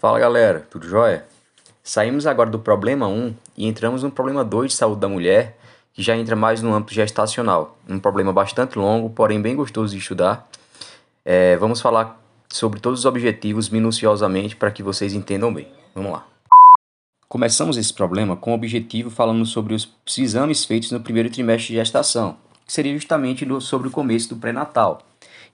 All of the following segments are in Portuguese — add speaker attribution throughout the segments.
Speaker 1: Fala galera, tudo jóia? Saímos agora do problema 1 e entramos no problema 2 de saúde da mulher, que já entra mais no âmbito gestacional. Um problema bastante longo, porém bem gostoso de estudar. É, vamos falar sobre todos os objetivos minuciosamente para que vocês entendam bem. Vamos lá. Começamos esse problema com o objetivo falando sobre os exames feitos no primeiro trimestre de gestação, que seria justamente sobre o começo do pré-natal.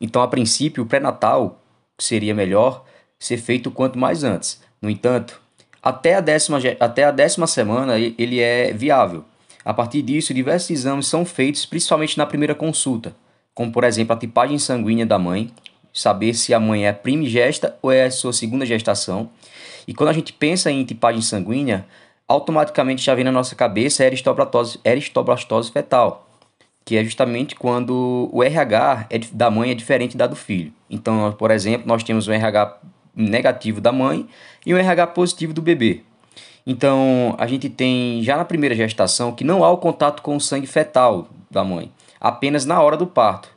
Speaker 1: Então, a princípio, o pré-natal seria melhor ser feito quanto mais antes. No entanto, até a décima, até a décima semana ele é viável. A partir disso, diversos exames são feitos, principalmente na primeira consulta, como por exemplo a tipagem sanguínea da mãe, saber se a mãe é primigesta ou é a sua segunda gestação. E quando a gente pensa em tipagem sanguínea, automaticamente já vem na nossa cabeça a eristoblastose, eristoblastose fetal, que é justamente quando o RH é, da mãe é diferente da do filho. Então, por exemplo, nós temos um RH negativo da mãe e um RH positivo do bebê. Então, a gente tem já na primeira gestação que não há o contato com o sangue fetal da mãe, apenas na hora do parto.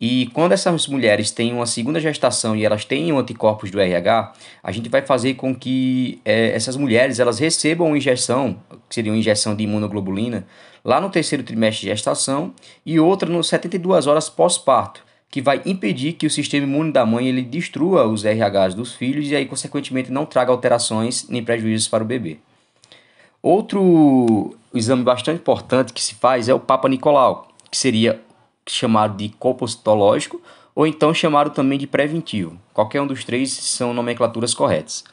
Speaker 1: E quando essas mulheres têm uma segunda gestação e elas têm anticorpos do RH, a gente vai fazer com que é, essas mulheres elas recebam uma injeção, que seria uma injeção de imunoglobulina, lá no terceiro trimestre de gestação e outra nos 72 horas pós-parto que vai impedir que o sistema imune da mãe ele destrua os RHs dos filhos e aí consequentemente não traga alterações nem prejuízos para o bebê. Outro exame bastante importante que se faz é o Papa Nicolau, que seria chamado de compositológico ou então chamado também de preventivo. Qualquer um dos três são nomenclaturas corretas.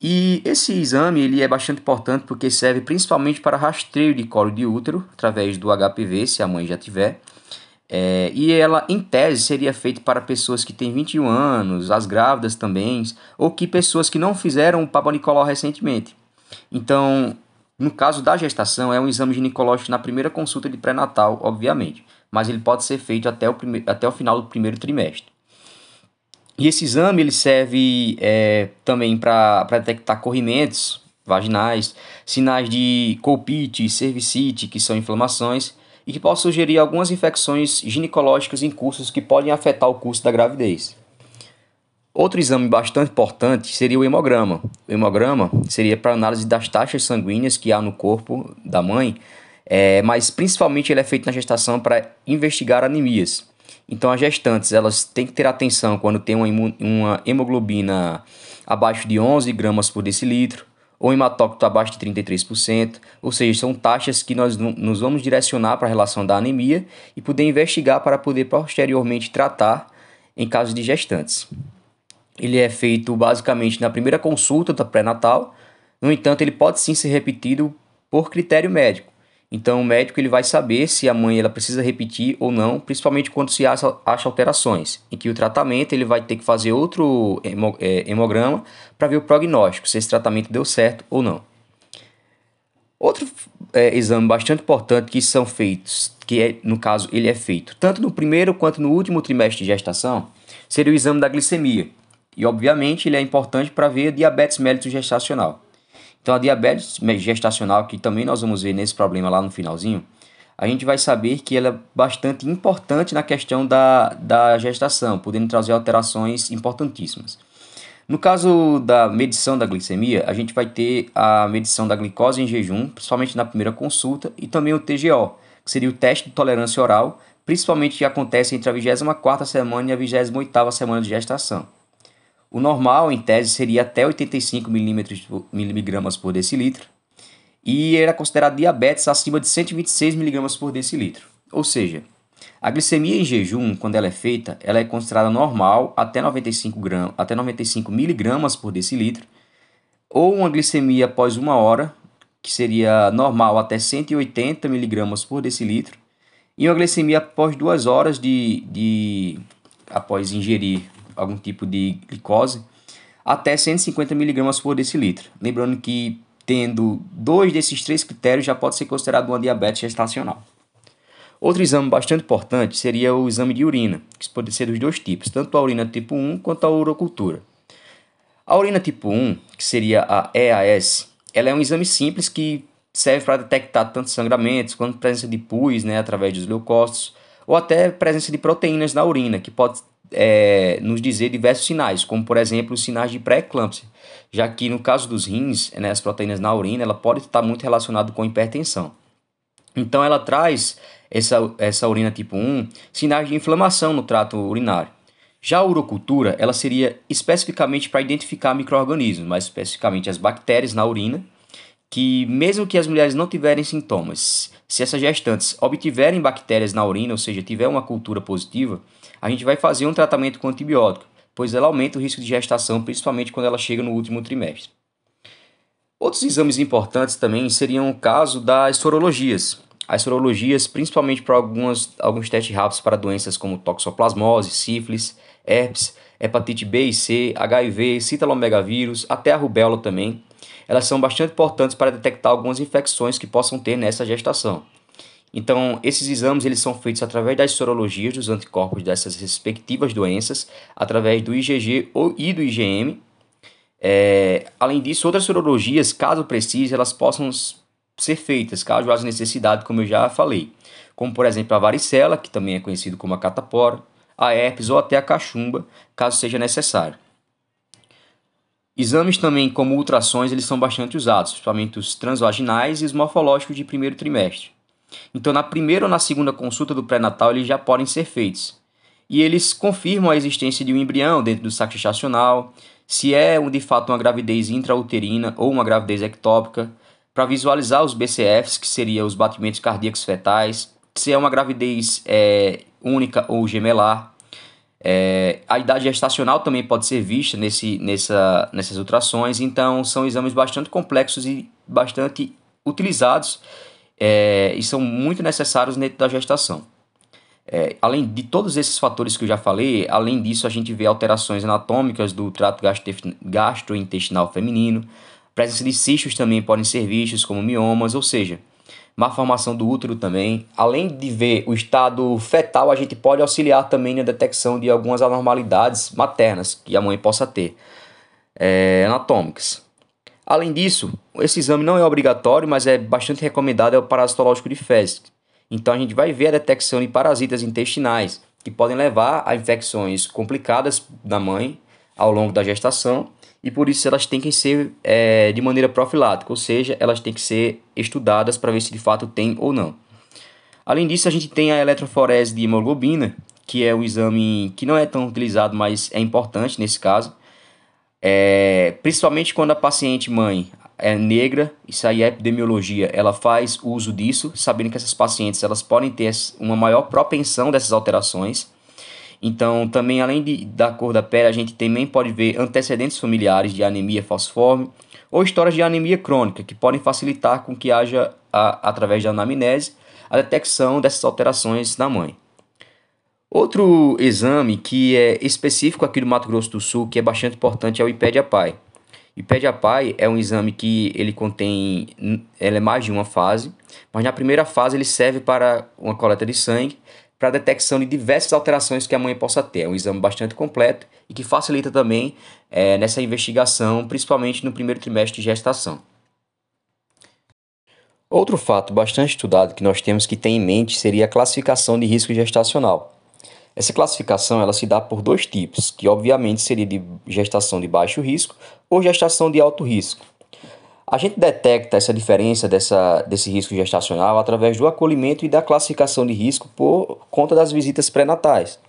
Speaker 1: E esse exame ele é bastante importante porque serve principalmente para rastreio de colo de útero através do HPV, se a mãe já tiver, é, e ela, em tese, seria feita para pessoas que têm 21 anos, as grávidas também, ou que pessoas que não fizeram o Papa Nicolau recentemente. Então, no caso da gestação, é um exame ginecológico na primeira consulta de pré-natal, obviamente, mas ele pode ser feito até o, prime até o final do primeiro trimestre. E esse exame ele serve é, também para detectar corrimentos vaginais, sinais de colpite, cervicite, que são inflamações, e que possa sugerir algumas infecções ginecológicas em cursos que podem afetar o curso da gravidez. Outro exame bastante importante seria o hemograma. O hemograma seria para análise das taxas sanguíneas que há no corpo da mãe, é, mas principalmente ele é feito na gestação para investigar anemias. Então as gestantes elas têm que ter atenção quando tem uma, uma hemoglobina abaixo de 11 gramas por decilitro, ou hematócrito abaixo de 33%, ou seja, são taxas que nós nos vamos direcionar para a relação da anemia e poder investigar para poder posteriormente tratar em casos de gestantes. Ele é feito basicamente na primeira consulta da pré-natal, no entanto, ele pode sim ser repetido por critério médico. Então, o médico ele vai saber se a mãe ela precisa repetir ou não, principalmente quando se acha, acha alterações, em que o tratamento ele vai ter que fazer outro é, hemograma para ver o prognóstico, se esse tratamento deu certo ou não. Outro é, exame bastante importante que são feitos, que é, no caso ele é feito tanto no primeiro quanto no último trimestre de gestação, seria o exame da glicemia. E obviamente ele é importante para ver diabetes mellitus gestacional. Então, a diabetes gestacional, que também nós vamos ver nesse problema lá no finalzinho, a gente vai saber que ela é bastante importante na questão da, da gestação, podendo trazer alterações importantíssimas. No caso da medição da glicemia, a gente vai ter a medição da glicose em jejum, principalmente na primeira consulta, e também o TGO, que seria o teste de tolerância oral, principalmente que acontece entre a 24ª semana e a 28ª semana de gestação. O normal, em tese, seria até 85 miligramas por decilitro e era considerado diabetes acima de 126 miligramas por decilitro. Ou seja, a glicemia em jejum, quando ela é feita, ela é considerada normal até 95, gram, até 95 miligramas por decilitro, ou uma glicemia após uma hora, que seria normal até 180 miligramas por decilitro, e uma glicemia após duas horas de, de após ingerir algum tipo de glicose, até 150 mg por decilitro. Lembrando que, tendo dois desses três critérios, já pode ser considerado uma diabetes gestacional. Outro exame bastante importante seria o exame de urina, que pode ser dos dois tipos, tanto a urina tipo 1 quanto a urocultura. A urina tipo 1, que seria a EAS, ela é um exame simples que serve para detectar tanto sangramentos quanto presença de pus né, através dos leucócitos, ou até presença de proteínas na urina, que pode é, nos dizer diversos sinais, como por exemplo os sinais de pré-eclâmpsia, já que no caso dos rins, né, as proteínas na urina, ela pode estar muito relacionada com hipertensão. Então ela traz essa, essa urina tipo 1 sinais de inflamação no trato urinário. Já a urocultura, ela seria especificamente para identificar micro-organismos, mais especificamente as bactérias na urina, que mesmo que as mulheres não tiverem sintomas, se essas gestantes obtiverem bactérias na urina, ou seja, tiver uma cultura positiva, a gente vai fazer um tratamento com antibiótico, pois ela aumenta o risco de gestação, principalmente quando ela chega no último trimestre. Outros exames importantes também seriam o caso das sorologias. As sorologias, principalmente para algumas, alguns testes rápidos para doenças como toxoplasmose, sífilis, herpes, hepatite B e C, HIV, citalomegavírus, até a rubéola também, elas são bastante importantes para detectar algumas infecções que possam ter nessa gestação. Então, esses exames eles são feitos através das sorologias dos anticorpos dessas respectivas doenças, através do IgG e do IgM. É, além disso, outras sorologias, caso precise, elas possam ser feitas, caso haja necessidade, como eu já falei. Como, por exemplo, a varicela, que também é conhecido como a catapora, a herpes ou até a cachumba, caso seja necessário. Exames também como ultrassons eles são bastante usados, principalmente os transvaginais e os morfológicos de primeiro trimestre. Então, na primeira ou na segunda consulta do pré-natal, eles já podem ser feitos. E eles confirmam a existência de um embrião dentro do saco gestacional, se é de fato uma gravidez intrauterina ou uma gravidez ectópica, para visualizar os BCFs, que seriam os batimentos cardíacos fetais, se é uma gravidez é, única ou gemelar, é, a idade gestacional também pode ser vista nesse, nessa, nessas ultrações, então são exames bastante complexos e bastante utilizados é, e são muito necessários dentro da gestação. É, além de todos esses fatores que eu já falei, além disso a gente vê alterações anatômicas do trato gastrointestinal feminino, presença de cistos também podem ser vistos como miomas, ou seja, má formação do útero também. Além de ver o estado fetal, a gente pode auxiliar também na detecção de algumas anormalidades maternas que a mãe possa ter, é, anatômicas. Além disso, esse exame não é obrigatório, mas é bastante recomendado, é o parasitológico de fezes. Então a gente vai ver a detecção de parasitas intestinais, que podem levar a infecções complicadas da mãe ao longo da gestação e por isso elas têm que ser é, de maneira profilática, ou seja, elas têm que ser estudadas para ver se de fato tem ou não. Além disso, a gente tem a eletroforese de hemoglobina, que é um exame que não é tão utilizado, mas é importante nesse caso. É, principalmente quando a paciente mãe é negra, isso aí é epidemiologia, ela faz uso disso, sabendo que essas pacientes elas podem ter uma maior propensão dessas alterações. Então, também além de, da cor da pele, a gente também pode ver antecedentes familiares de anemia falciforme ou histórias de anemia crônica, que podem facilitar com que haja, a, através da anamnese, a detecção dessas alterações na mãe. Outro exame que é específico aqui do Mato Grosso do Sul, que é bastante importante, é o IPED-APAI. IPED-APAI é um exame que ele contém, ele é mais de uma fase, mas na primeira fase ele serve para uma coleta de sangue para detecção de diversas alterações que a mãe possa ter. É um exame bastante completo e que facilita também é, nessa investigação, principalmente no primeiro trimestre de gestação. Outro fato bastante estudado que nós temos que ter em mente seria a classificação de risco gestacional. Essa classificação ela se dá por dois tipos, que obviamente seria de gestação de baixo risco ou gestação de alto risco. A gente detecta essa diferença dessa, desse risco gestacional através do acolhimento e da classificação de risco por conta das visitas pré-natais.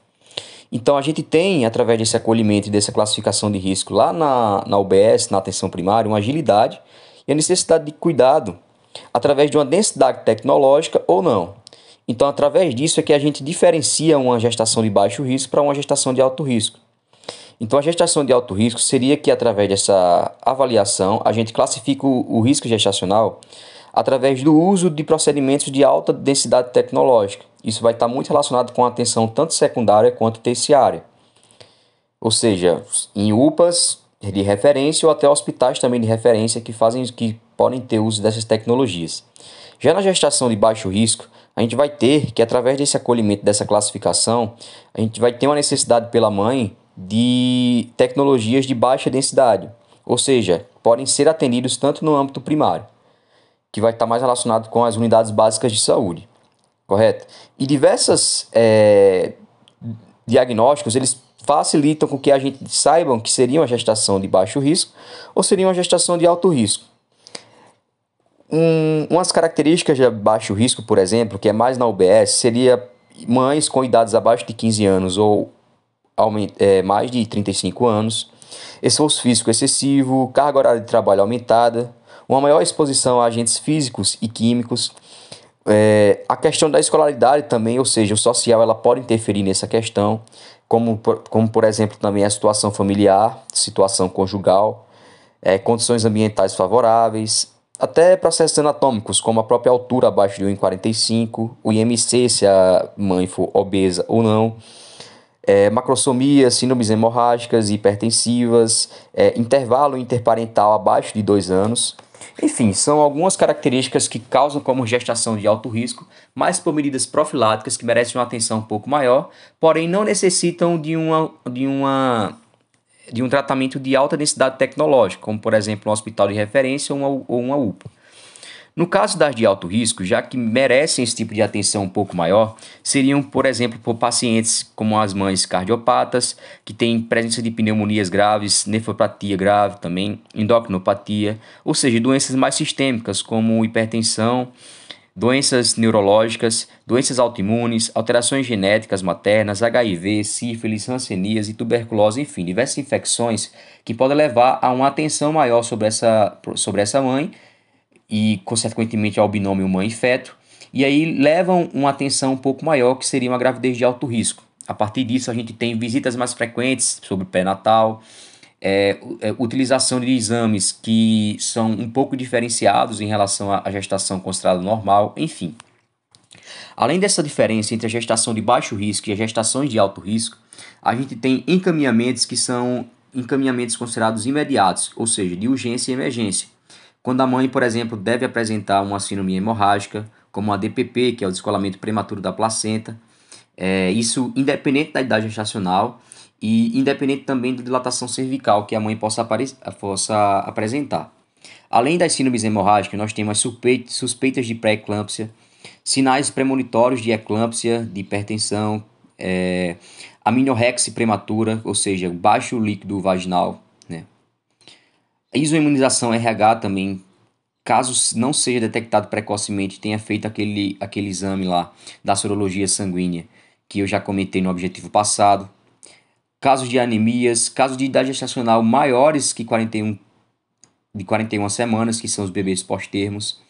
Speaker 1: Então a gente tem, através desse acolhimento e dessa classificação de risco lá na, na UBS, na atenção primária, uma agilidade e a necessidade de cuidado através de uma densidade tecnológica ou não. Então, através disso é que a gente diferencia uma gestação de baixo risco para uma gestação de alto risco. Então, a gestação de alto risco seria que, através dessa avaliação, a gente classifica o, o risco gestacional através do uso de procedimentos de alta densidade tecnológica. Isso vai estar muito relacionado com a atenção tanto secundária quanto terciária. Ou seja, em UPAs de referência ou até hospitais também de referência que fazem que podem ter uso dessas tecnologias. Já na gestação de baixo risco, a gente vai ter que através desse acolhimento dessa classificação, a gente vai ter uma necessidade pela mãe de tecnologias de baixa densidade, ou seja, podem ser atendidos tanto no âmbito primário, que vai estar mais relacionado com as unidades básicas de saúde, correto? E diversas, é, diagnósticos, eles facilitam com que a gente saibam que seria uma gestação de baixo risco ou seria uma gestação de alto risco. Um, umas características de baixo risco, por exemplo, que é mais na UBS, seria mães com idades abaixo de 15 anos ou é, mais de 35 anos, esforço físico excessivo, carga horária de trabalho aumentada, uma maior exposição a agentes físicos e químicos, é, a questão da escolaridade também, ou seja, o social ela pode interferir nessa questão, como por, como por exemplo também a situação familiar, situação conjugal, é, condições ambientais favoráveis, até processos anatômicos, como a própria altura abaixo de 1,45, o IMC, se a mãe for obesa ou não, é, macrosomia, síndromes hemorrágicas, hipertensivas, é, intervalo interparental abaixo de 2 anos, enfim, são algumas características que causam como gestação de alto risco, mas por medidas profiláticas que merecem uma atenção um pouco maior, porém não necessitam de, uma, de, uma, de um tratamento de alta densidade tecnológica, como por exemplo um hospital de referência ou uma, ou uma UPA. No caso das de alto risco, já que merecem esse tipo de atenção um pouco maior, seriam, por exemplo, por pacientes como as mães cardiopatas, que têm presença de pneumonias graves, nefropatia grave também, endocrinopatia, ou seja, doenças mais sistêmicas como hipertensão, doenças neurológicas, doenças autoimunes, alterações genéticas maternas, HIV, sífilis, rancenias e tuberculose, enfim, diversas infecções que podem levar a uma atenção maior sobre essa, sobre essa mãe e, consequentemente, ao binômio mãe e feto, e aí levam uma atenção um pouco maior, que seria uma gravidez de alto risco. A partir disso, a gente tem visitas mais frequentes sobre o pré-natal, é, é, utilização de exames que são um pouco diferenciados em relação à gestação considerada normal, enfim. Além dessa diferença entre a gestação de baixo risco e as gestações de alto risco, a gente tem encaminhamentos que são encaminhamentos considerados imediatos, ou seja, de urgência e emergência, quando a mãe, por exemplo, deve apresentar uma síndrome hemorrágica, como a DPP, que é o descolamento prematuro da placenta, é, isso independente da idade gestacional e independente também da dilatação cervical que a mãe possa, possa apresentar. Além das síndromes hemorrágicas, nós temos suspeitas, suspeitas de pré-eclâmpsia, sinais premonitórios de eclâmpsia, de hipertensão, é, aminorrexe prematura, ou seja, baixo líquido vaginal, a isoimunização RH também, caso não seja detectado precocemente, tenha feito aquele, aquele exame lá da sorologia sanguínea que eu já comentei no objetivo passado. Casos de anemias, casos de idade gestacional maiores que 41, de 41 semanas, que são os bebês pós-termos.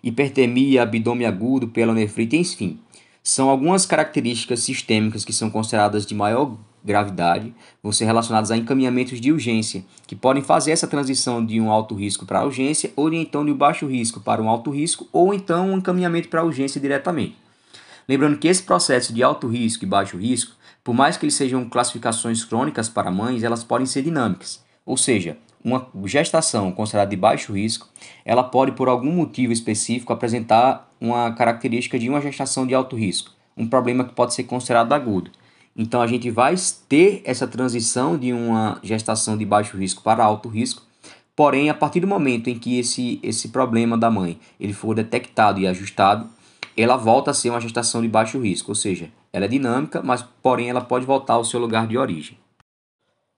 Speaker 1: Hipertermia, abdômen agudo, pelonefrite, enfim. São algumas características sistêmicas que são consideradas de maior gravidade vão ser relacionados a encaminhamentos de urgência, que podem fazer essa transição de um alto risco para urgência, ou então de um baixo risco para um alto risco, ou então um encaminhamento para urgência diretamente. Lembrando que esse processo de alto risco e baixo risco, por mais que eles sejam classificações crônicas para mães, elas podem ser dinâmicas. Ou seja, uma gestação considerada de baixo risco, ela pode, por algum motivo específico, apresentar uma característica de uma gestação de alto risco, um problema que pode ser considerado agudo. Então a gente vai ter essa transição de uma gestação de baixo risco para alto risco. Porém, a partir do momento em que esse, esse problema da mãe ele for detectado e ajustado, ela volta a ser uma gestação de baixo risco, ou seja, ela é dinâmica, mas porém ela pode voltar ao seu lugar de origem.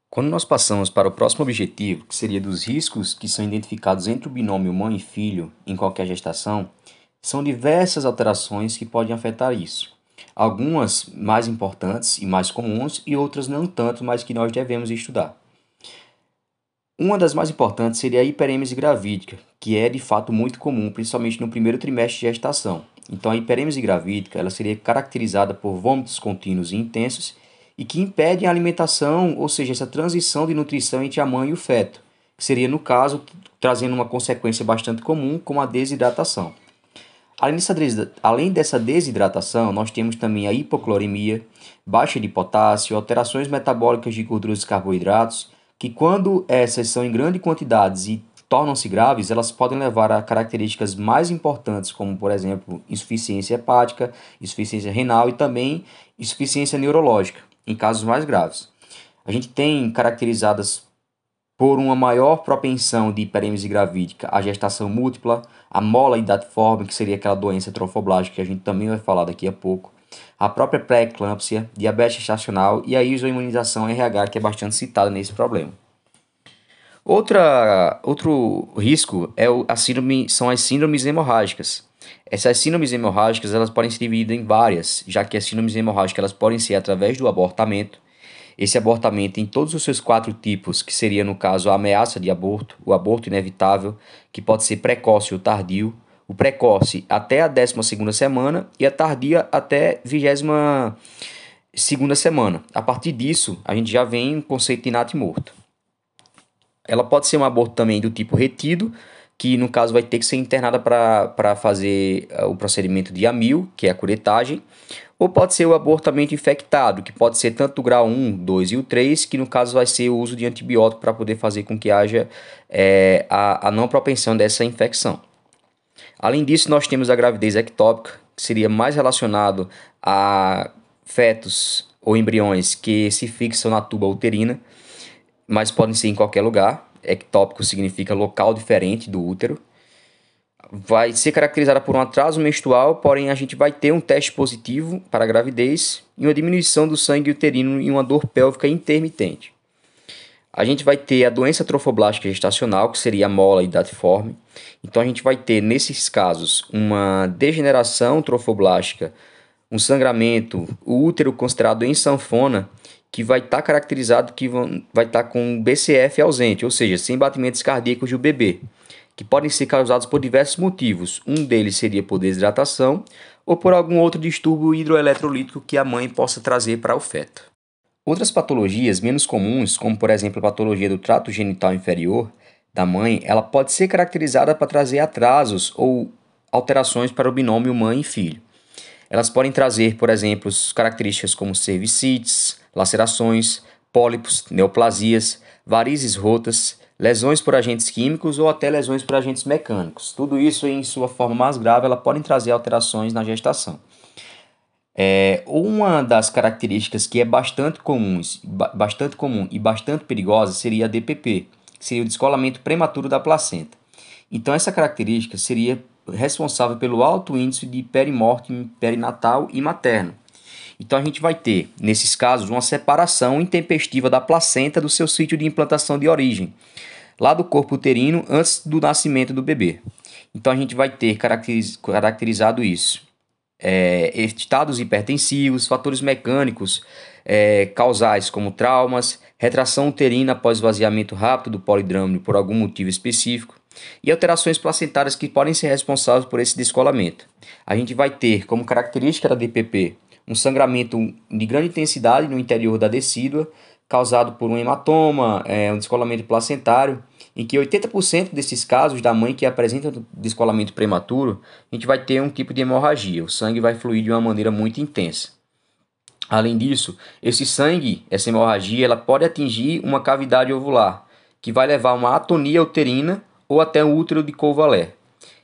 Speaker 1: Quando nós passamos para o próximo objetivo, que seria dos riscos que são identificados entre o binômio mãe e filho em qualquer gestação, são diversas alterações que podem afetar isso. Algumas mais importantes e mais comuns e outras não tanto, mas que nós devemos estudar. Uma das mais importantes seria a hiperêmese gravídica, que é de fato muito comum, principalmente no primeiro trimestre de gestação. Então, a hiperêmese gravídica ela seria caracterizada por vômitos contínuos e intensos e que impedem a alimentação, ou seja, essa transição de nutrição entre a mãe e o feto, que seria, no caso, trazendo uma consequência bastante comum, como a desidratação. Além dessa, desidratação, nós temos também a hipoclorimia, baixa de potássio, alterações metabólicas de gorduras e carboidratos, que quando essas são em grandes quantidades e tornam-se graves, elas podem levar a características mais importantes, como por exemplo insuficiência hepática, insuficiência renal e também insuficiência neurológica, em casos mais graves. A gente tem caracterizadas por uma maior propensão de hiperêmese gravídica à gestação múltipla, a mola idatiforme, que seria aquela doença trofoblástica que a gente também vai falar daqui a pouco, a própria pré-eclâmpsia, diabetes gestacional e a isoimunização RH, que é bastante citada nesse problema. Outra, outro risco é o, a síndrome, são as síndromes hemorrágicas. Essas síndromes hemorrágicas elas podem ser divididas em várias, já que as síndromes hemorrágicas elas podem ser através do abortamento. Esse abortamento em todos os seus quatro tipos, que seria no caso a ameaça de aborto, o aborto inevitável, que pode ser precoce ou tardio, o precoce até a 12 semana e a tardia até a 22 semana. A partir disso, a gente já vem um conceito de nato e morto. Ela pode ser um aborto também do tipo retido, que no caso vai ter que ser internada para fazer eh, o procedimento de amil, que é a curetagem, ou pode ser o abortamento infectado, que pode ser tanto o grau 1, 2 e o 3, que no caso vai ser o uso de antibiótico para poder fazer com que haja é, a, a não propensão dessa infecção. Além disso, nós temos a gravidez ectópica, que seria mais relacionado a fetos ou embriões que se fixam na tuba uterina, mas podem ser em qualquer lugar. Ectópico significa local diferente do útero. Vai ser caracterizada por um atraso menstrual, porém a gente vai ter um teste positivo para a gravidez e uma diminuição do sangue uterino e uma dor pélvica intermitente. A gente vai ter a doença trofoblástica gestacional, que seria a mola e datiforme. Então a gente vai ter nesses casos uma degeneração trofoblástica, um sangramento, o útero considerado em sanfona, que vai estar tá caracterizado que vai estar tá com BCF ausente, ou seja, sem batimentos cardíacos do bebê, que podem ser causados por diversos motivos. Um deles seria por desidratação ou por algum outro distúrbio hidroeletrolítico que a mãe possa trazer para o feto. Outras patologias menos comuns, como por exemplo a patologia do trato genital inferior da mãe, ela pode ser caracterizada para trazer atrasos ou alterações para o binômio mãe e filho. Elas podem trazer, por exemplo, características como cervicites, lacerações, pólipos, neoplasias, varizes rotas, lesões por agentes químicos ou até lesões por agentes mecânicos. Tudo isso, em sua forma mais grave, ela podem trazer alterações na gestação. É, uma das características que é bastante comum, bastante comum e bastante perigosa seria a DPP, que seria o descolamento prematuro da placenta. Então, essa característica seria responsável pelo alto índice de perimorte perinatal e materno. Então a gente vai ter, nesses casos, uma separação intempestiva da placenta do seu sítio de implantação de origem, lá do corpo uterino antes do nascimento do bebê. Então a gente vai ter caracteriz caracterizado isso. É, estados hipertensivos, fatores mecânicos é, causais como traumas, retração uterina após esvaziamento rápido do polidrâmino por algum motivo específico, e alterações placentárias que podem ser responsáveis por esse descolamento. A gente vai ter como característica da DPP um sangramento de grande intensidade no interior da decídua, causado por um hematoma, é, um descolamento placentário, em que 80% desses casos da mãe que apresenta descolamento prematuro, a gente vai ter um tipo de hemorragia, o sangue vai fluir de uma maneira muito intensa. Além disso, esse sangue, essa hemorragia, ela pode atingir uma cavidade ovular, que vai levar a uma atonia uterina ou até um útero de Couvalé.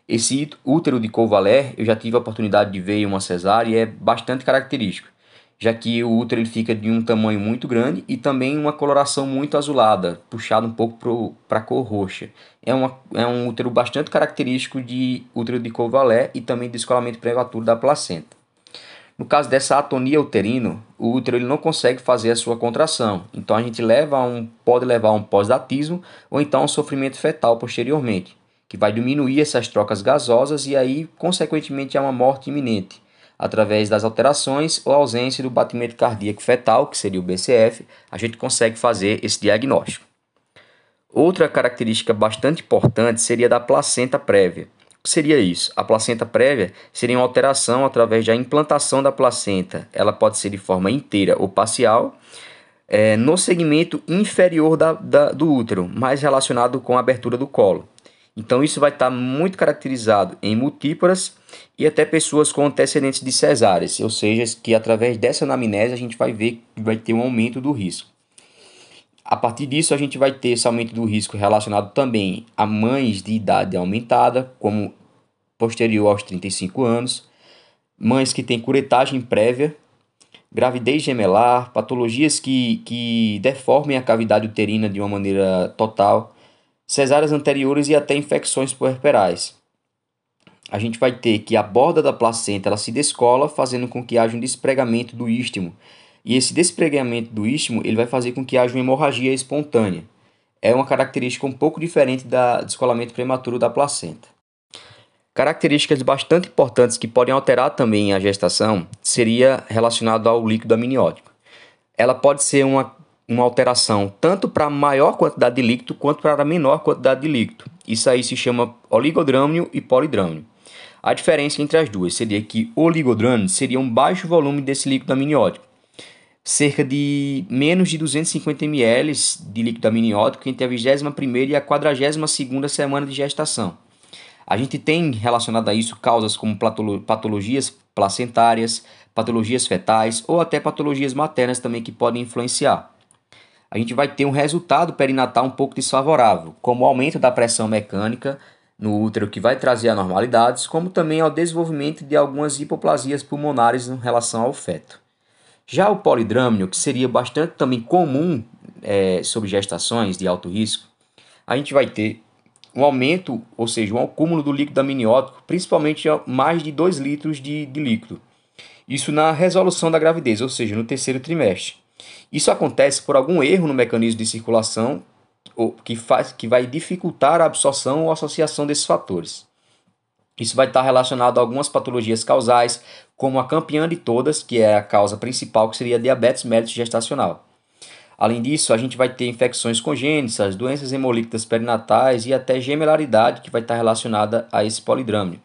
Speaker 1: Esse útero de Couvalé, eu já tive a oportunidade de ver em uma cesárea e é bastante característico, já que o útero ele fica de um tamanho muito grande e também uma coloração muito azulada, puxado um pouco para a cor roxa. É, uma, é um útero bastante característico de útero de Couvalé e também de descolamento prematuro da placenta. No caso dessa atonia uterino, o útero ele não consegue fazer a sua contração, então a gente leva um, pode levar a um pós-datismo ou então a um sofrimento fetal posteriormente, que vai diminuir essas trocas gasosas e aí, consequentemente, há uma morte iminente, através das alterações ou ausência do batimento cardíaco fetal, que seria o BCF, a gente consegue fazer esse diagnóstico. Outra característica bastante importante seria da placenta prévia que seria isso? A placenta prévia seria uma alteração através da implantação da placenta. Ela pode ser de forma inteira ou parcial, é, no segmento inferior da, da, do útero, mais relacionado com a abertura do colo. Então, isso vai estar muito caracterizado em multíporas e até pessoas com antecedentes de cesáreas, ou seja, que através dessa anamnese a gente vai ver que vai ter um aumento do risco. A partir disso, a gente vai ter esse aumento do risco relacionado também a mães de idade aumentada, como posterior aos 35 anos, mães que têm curetagem prévia, gravidez gemelar, patologias que, que deformem a cavidade uterina de uma maneira total, cesáreas anteriores e até infecções puerperais. a gente vai ter que a borda da placenta ela se descola, fazendo com que haja um despregamento do istmo. E esse despregamento do istmo ele vai fazer com que haja uma hemorragia espontânea. É uma característica um pouco diferente da descolamento prematuro da placenta. Características bastante importantes que podem alterar também a gestação seria relacionado ao líquido amniótico. Ela pode ser uma, uma alteração tanto para maior quantidade de líquido quanto para menor quantidade de líquido. Isso aí se chama oligodrâmio e polidrâmio. A diferença entre as duas seria que o oligodrâmio seria um baixo volume desse líquido amniótico, cerca de menos de 250 ml de líquido amniótico entre a 21 e a 42 semana de gestação. A gente tem relacionado a isso causas como patologias placentárias, patologias fetais ou até patologias maternas também que podem influenciar. A gente vai ter um resultado perinatal um pouco desfavorável, como o aumento da pressão mecânica no útero que vai trazer anormalidades, como também ao desenvolvimento de algumas hipoplasias pulmonares em relação ao feto. Já o polidrâmio, que seria bastante também comum é, sobre gestações de alto risco, a gente vai ter um aumento, ou seja, um acúmulo do líquido amniótico, principalmente mais de 2 litros de, de líquido. Isso na resolução da gravidez, ou seja, no terceiro trimestre. Isso acontece por algum erro no mecanismo de circulação que, faz, que vai dificultar a absorção ou associação desses fatores. Isso vai estar relacionado a algumas patologias causais, como a campeã de todas, que é a causa principal, que seria diabetes mellitus gestacional. Além disso, a gente vai ter infecções congênitas, doenças hemolíticas perinatais e até gemelaridade, que vai estar relacionada a esse polidrâmio.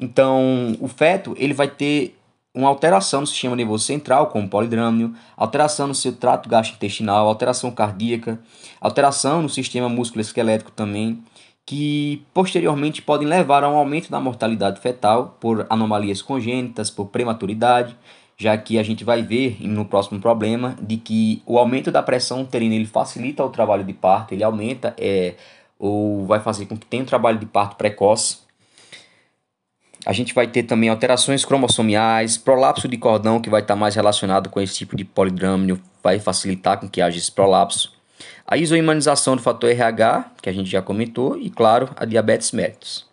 Speaker 1: Então, o feto ele vai ter uma alteração no sistema nervoso central, como polidrâmio, alteração no seu trato gastrointestinal, alteração cardíaca, alteração no sistema músculo-esquelético também, que posteriormente podem levar a um aumento da mortalidade fetal por anomalias congênitas, por prematuridade, já que a gente vai ver no próximo problema de que o aumento da pressão uterina ele facilita o trabalho de parto, ele aumenta é, ou vai fazer com que tenha um trabalho de parto precoce a gente vai ter também alterações cromossomiais, prolapso de cordão, que vai estar mais relacionado com esse tipo de polidrâmio, vai facilitar com que haja esse prolapso. A isoimanização do fator RH, que a gente já comentou, e claro, a diabetes mellitus.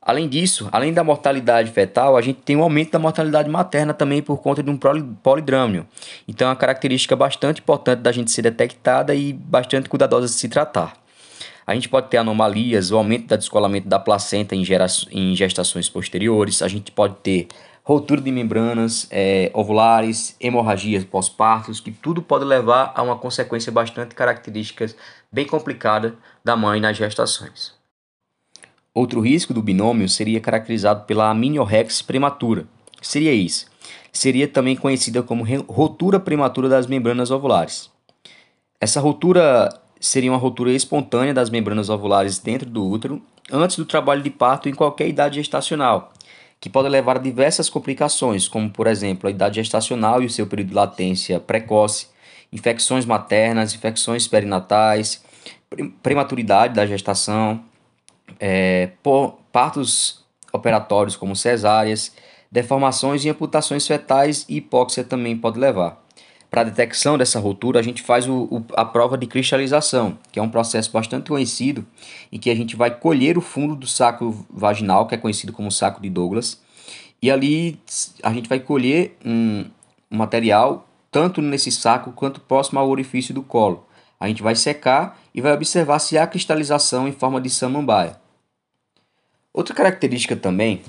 Speaker 1: Além disso, além da mortalidade fetal, a gente tem um aumento da mortalidade materna também por conta de um polidrâmio. Então é uma característica bastante importante da gente ser detectada e bastante cuidadosa de se tratar. A gente pode ter anomalias, o aumento da descolamento da placenta em, em gestações posteriores, a gente pode ter rotura de membranas é, ovulares, hemorragias pós-partos, que tudo pode levar a uma consequência bastante característica, bem complicada da mãe nas gestações. Outro risco do binômio seria caracterizado pela amniorrex prematura. Que seria isso? Seria também conhecida como rotura prematura das membranas ovulares. Essa rotura seria uma ruptura espontânea das membranas ovulares dentro do útero antes do trabalho de parto em qualquer idade gestacional, que pode levar a diversas complicações, como por exemplo a idade gestacional e o seu período de latência precoce, infecções maternas, infecções perinatais, prematuridade da gestação, é, partos operatórios como cesáreas, deformações e amputações fetais e hipóxia também pode levar para detecção dessa ruptura, a gente faz o, o, a prova de cristalização, que é um processo bastante conhecido, em que a gente vai colher o fundo do saco vaginal, que é conhecido como saco de Douglas, e ali a gente vai colher um, um material tanto nesse saco quanto próximo ao orifício do colo. A gente vai secar e vai observar se há cristalização em forma de samambaia. Outra característica também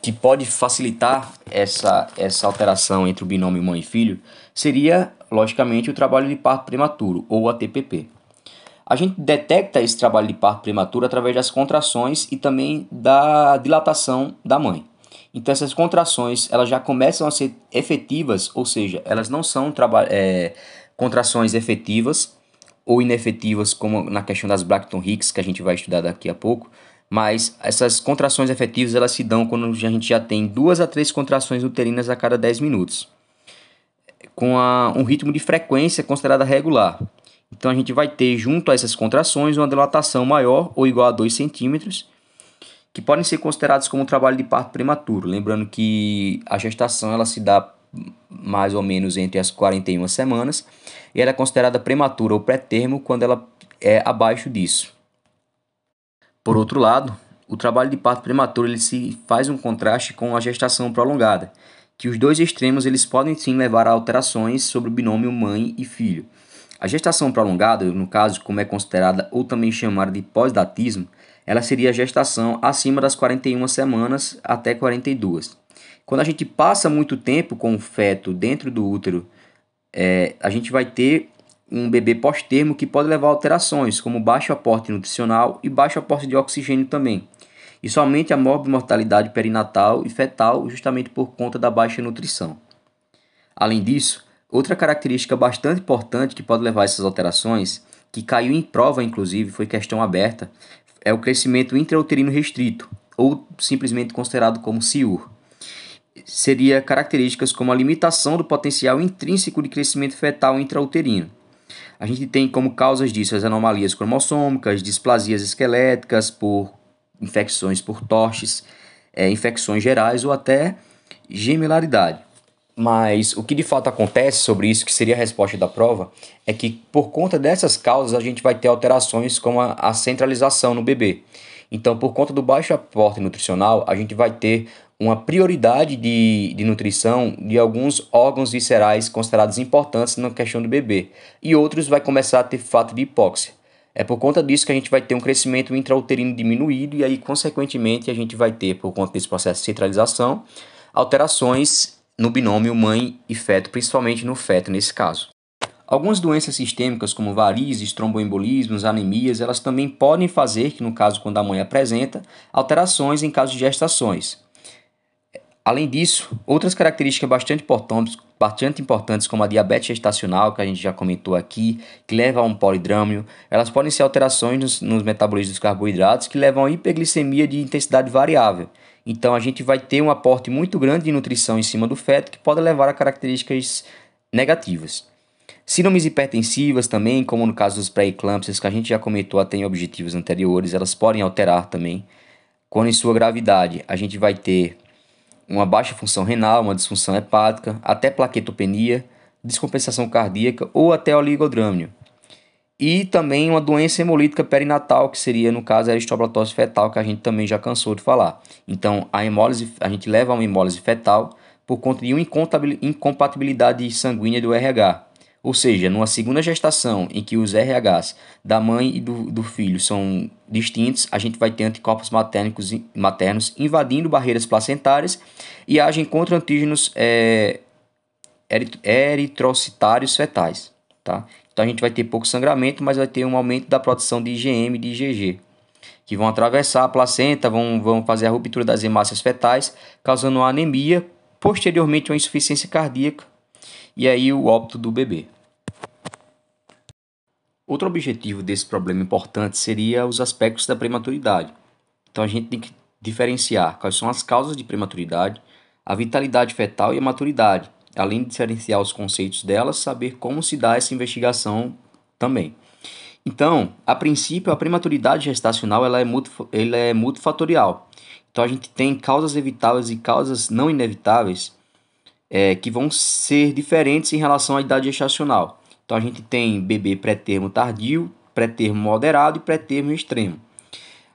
Speaker 1: que pode facilitar essa, essa alteração entre o binômio mãe e filho seria, logicamente, o trabalho de parto prematuro, ou a TPP. A gente detecta esse trabalho de parto prematuro através das contrações e também da dilatação da mãe. Então essas contrações elas já começam a ser efetivas, ou seja, elas não são é, contrações efetivas ou inefetivas como na questão das Blackton Hicks que a gente vai estudar daqui a pouco, mas essas contrações efetivas elas se dão quando a gente já tem duas a três contrações uterinas a cada 10 minutos, com a, um ritmo de frequência considerada regular. Então a gente vai ter junto a essas contrações uma dilatação maior ou igual a 2 centímetros, que podem ser considerados como trabalho de parto prematuro. Lembrando que a gestação ela se dá mais ou menos entre as 41 semanas e ela é considerada prematura ou pré-termo quando ela é abaixo disso. Por outro lado, o trabalho de parto prematuro ele se faz um contraste com a gestação prolongada, que os dois extremos eles podem sim levar a alterações sobre o binômio mãe e filho. A gestação prolongada, no caso, como é considerada ou também chamada de pós-datismo, ela seria a gestação acima das 41 semanas até 42. Quando a gente passa muito tempo com o feto dentro do útero, é, a gente vai ter um bebê pós-termo que pode levar a alterações, como baixo aporte nutricional e baixo aporte de oxigênio também. E somente a morbimortalidade perinatal e fetal, justamente por conta da baixa nutrição. Além disso, outra característica bastante importante que pode levar a essas alterações, que caiu em prova inclusive, foi questão aberta, é o crescimento intrauterino restrito, ou simplesmente considerado como CIUR. Seria características como a limitação do potencial intrínseco de crescimento fetal intrauterino, a gente tem como causas disso as anomalias cromossômicas, displasias esqueléticas por infecções por torches, é, infecções gerais ou até gemelaridade. Mas o que de fato acontece sobre isso, que seria a resposta da prova, é que por conta dessas causas a gente vai ter alterações como a, a centralização no bebê. Então, por conta do baixo aporte nutricional, a gente vai ter uma prioridade de, de nutrição de alguns órgãos viscerais considerados importantes na questão do bebê, e outros vai começar a ter fato de hipóxia. É por conta disso que a gente vai ter um crescimento intrauterino diminuído e aí, consequentemente, a gente vai ter, por conta desse processo de centralização, alterações no binômio mãe e feto, principalmente no feto nesse caso. Algumas doenças sistêmicas, como varizes, tromboembolismos, anemias, elas também podem fazer, que no caso quando a mãe apresenta, alterações em caso de gestações. Além disso, outras características bastante importantes, bastante importantes, como a diabetes gestacional, que a gente já comentou aqui, que leva a um polidrâmio, elas podem ser alterações nos, nos metabolismos dos carboidratos que levam a hiperglicemia de intensidade variável. Então a gente vai ter um aporte muito grande de nutrição em cima do feto que pode levar a características negativas. Síndromes hipertensivas também, como no caso dos pré-eclâmpsias, que a gente já comentou até em objetivos anteriores, elas podem alterar também. Quando em sua gravidade a gente vai ter uma baixa função renal, uma disfunção hepática, até plaquetopenia, descompensação cardíaca ou até oligodrâmio. E também uma doença hemolítica perinatal, que seria, no caso, a aristoblatose fetal, que a gente também já cansou de falar. Então, a hemólise, a gente leva a uma hemólise fetal por conta de uma incompatibilidade sanguínea do RH, ou seja, numa segunda gestação em que os RHs da mãe e do, do filho são distintos, a gente vai ter anticorpos maternos, maternos invadindo barreiras placentárias e agem contra antígenos é, eritrocitários fetais. Tá? Então a gente vai ter pouco sangramento, mas vai ter um aumento da produção de IgM e de IgG, que vão atravessar a placenta, vão, vão fazer a ruptura das hemácias fetais, causando uma anemia, posteriormente uma insuficiência cardíaca e aí o óbito do bebê. Outro objetivo desse problema importante seria os aspectos da prematuridade. Então a gente tem que diferenciar quais são as causas de prematuridade, a vitalidade fetal e a maturidade, além de diferenciar os conceitos delas, saber como se dá essa investigação também. Então, a princípio, a prematuridade gestacional ela é, multi, ela é multifatorial. Então a gente tem causas evitáveis e causas não inevitáveis é, que vão ser diferentes em relação à idade gestacional. Então a gente tem bebê pré-termo tardio, pré-termo moderado e pré-termo extremo.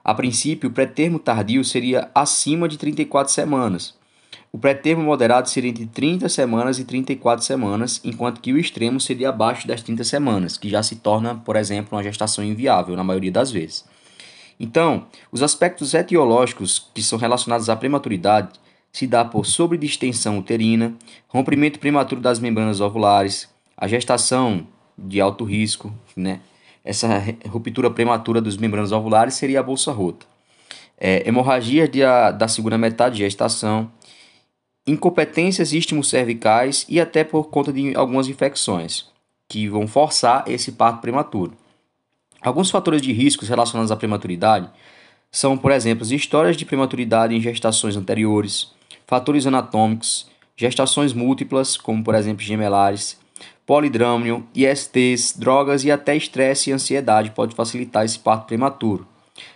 Speaker 1: A princípio, o pré-termo tardio seria acima de 34 semanas. O pré-termo moderado seria entre 30 semanas e 34 semanas, enquanto que o extremo seria abaixo das 30 semanas, que já se torna, por exemplo, uma gestação inviável na maioria das vezes. Então, os aspectos etiológicos que são relacionados à prematuridade se dá por sobredistensão uterina, rompimento prematuro das membranas ovulares, a gestação de alto risco, né? Essa ruptura prematura dos membranas ovulares seria a bolsa rota. É, hemorragia de a, da segunda metade de gestação, incompetências cervicais e até por conta de algumas infecções que vão forçar esse parto prematuro. Alguns fatores de riscos relacionados à prematuridade são, por exemplo, histórias de prematuridade em gestações anteriores, fatores anatômicos, gestações múltiplas, como por exemplo gemelares, polidrâmio, ISTs, drogas e até estresse e ansiedade pode facilitar esse parto prematuro.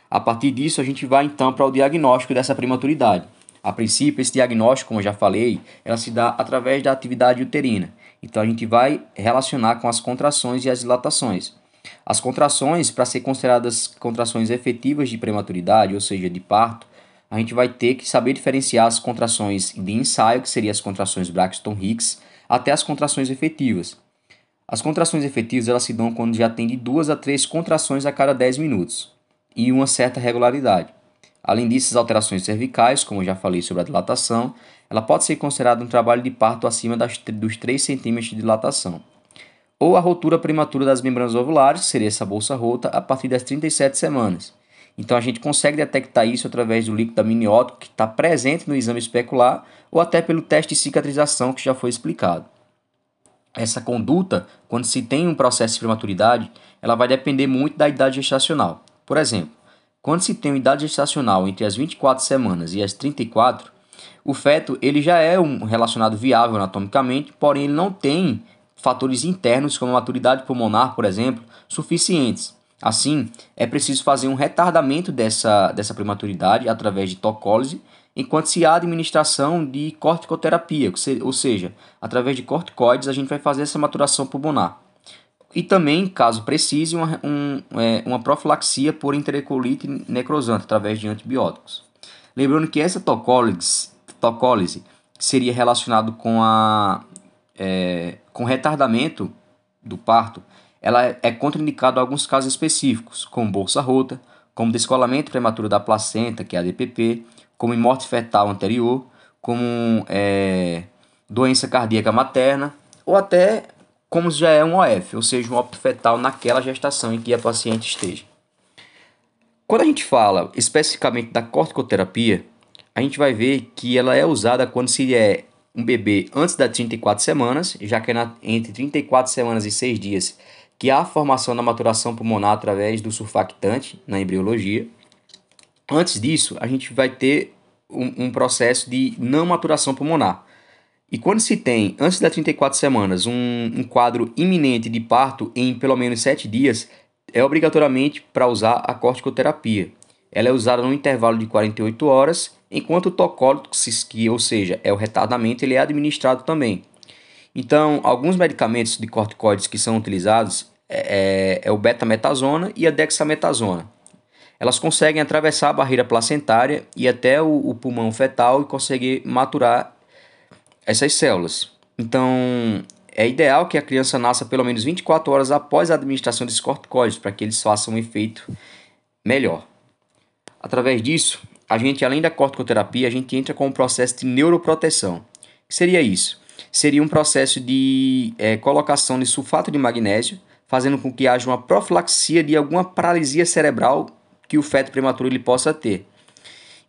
Speaker 1: A partir disso, a gente vai então para o diagnóstico dessa prematuridade. A princípio, esse diagnóstico, como eu já falei, ela se dá através da atividade uterina. Então, a gente vai relacionar com as contrações e as dilatações. As contrações, para ser consideradas contrações efetivas de prematuridade, ou seja, de parto, a gente vai ter que saber diferenciar as contrações de ensaio, que seriam as contrações Braxton Hicks, até as contrações efetivas. As contrações efetivas elas se dão quando já tem de duas a três contrações a cada 10 minutos e uma certa regularidade. Além disso, as alterações cervicais, como eu já falei sobre a dilatação, ela pode ser considerada um trabalho de parto acima das, dos 3 centímetros de dilatação. Ou a rotura prematura das membranas ovulares, que seria essa bolsa rota, a partir das 37 semanas. Então a gente consegue detectar isso através do líquido amniótico que está presente no exame especular ou até pelo teste de cicatrização que já foi explicado. Essa conduta, quando se tem um processo de prematuridade, ela vai depender muito da idade gestacional. Por exemplo, quando se tem uma idade gestacional entre as 24 semanas e as 34, o feto ele já é um relacionado viável anatomicamente, porém ele não tem fatores internos como maturidade pulmonar, por exemplo, suficientes Assim, é preciso fazer um retardamento dessa, dessa prematuridade através de tocólise, enquanto se há administração de corticoterapia, ou seja, através de corticoides a gente vai fazer essa maturação pulmonar. E também, caso precise, uma, um, é, uma profilaxia por enterocolite necrosante através de antibióticos. Lembrando que essa tocólise, tocólise seria relacionado com a é, com retardamento do parto ela é contraindicada em alguns casos específicos, como bolsa rota, como descolamento prematuro da placenta, que é a DPP, como morte fetal anterior, como é, doença cardíaca materna, ou até como já é um OF, ou seja, um óbito fetal naquela gestação em que a paciente esteja. Quando a gente fala especificamente da corticoterapia, a gente vai ver que ela é usada quando se é um bebê antes das 34 semanas, já que é na, entre 34 semanas e 6 dias que há formação da maturação pulmonar através do surfactante na embriologia. Antes disso, a gente vai ter um, um, processo de não maturação pulmonar. E quando se tem, antes das 34 semanas, um, um quadro iminente de parto em pelo menos 7 dias, é obrigatoriamente para usar a corticoterapia. Ela é usada no intervalo de 48 horas, enquanto o tocólise, que, ou seja, é o retardamento, ele é administrado também. Então, alguns medicamentos de corticoides que são utilizados é, é, é o betametasona e a dexametasona. Elas conseguem atravessar a barreira placentária e até o, o pulmão fetal e conseguir maturar essas células. Então, é ideal que a criança nasça pelo menos 24 horas após a administração desses corticoides para que eles façam um efeito melhor. Através disso, a gente, além da corticoterapia, a gente entra com um processo de neuroproteção. O que seria isso? Seria um processo de é, colocação de sulfato de magnésio, fazendo com que haja uma profilaxia de alguma paralisia cerebral que o feto prematuro ele possa ter.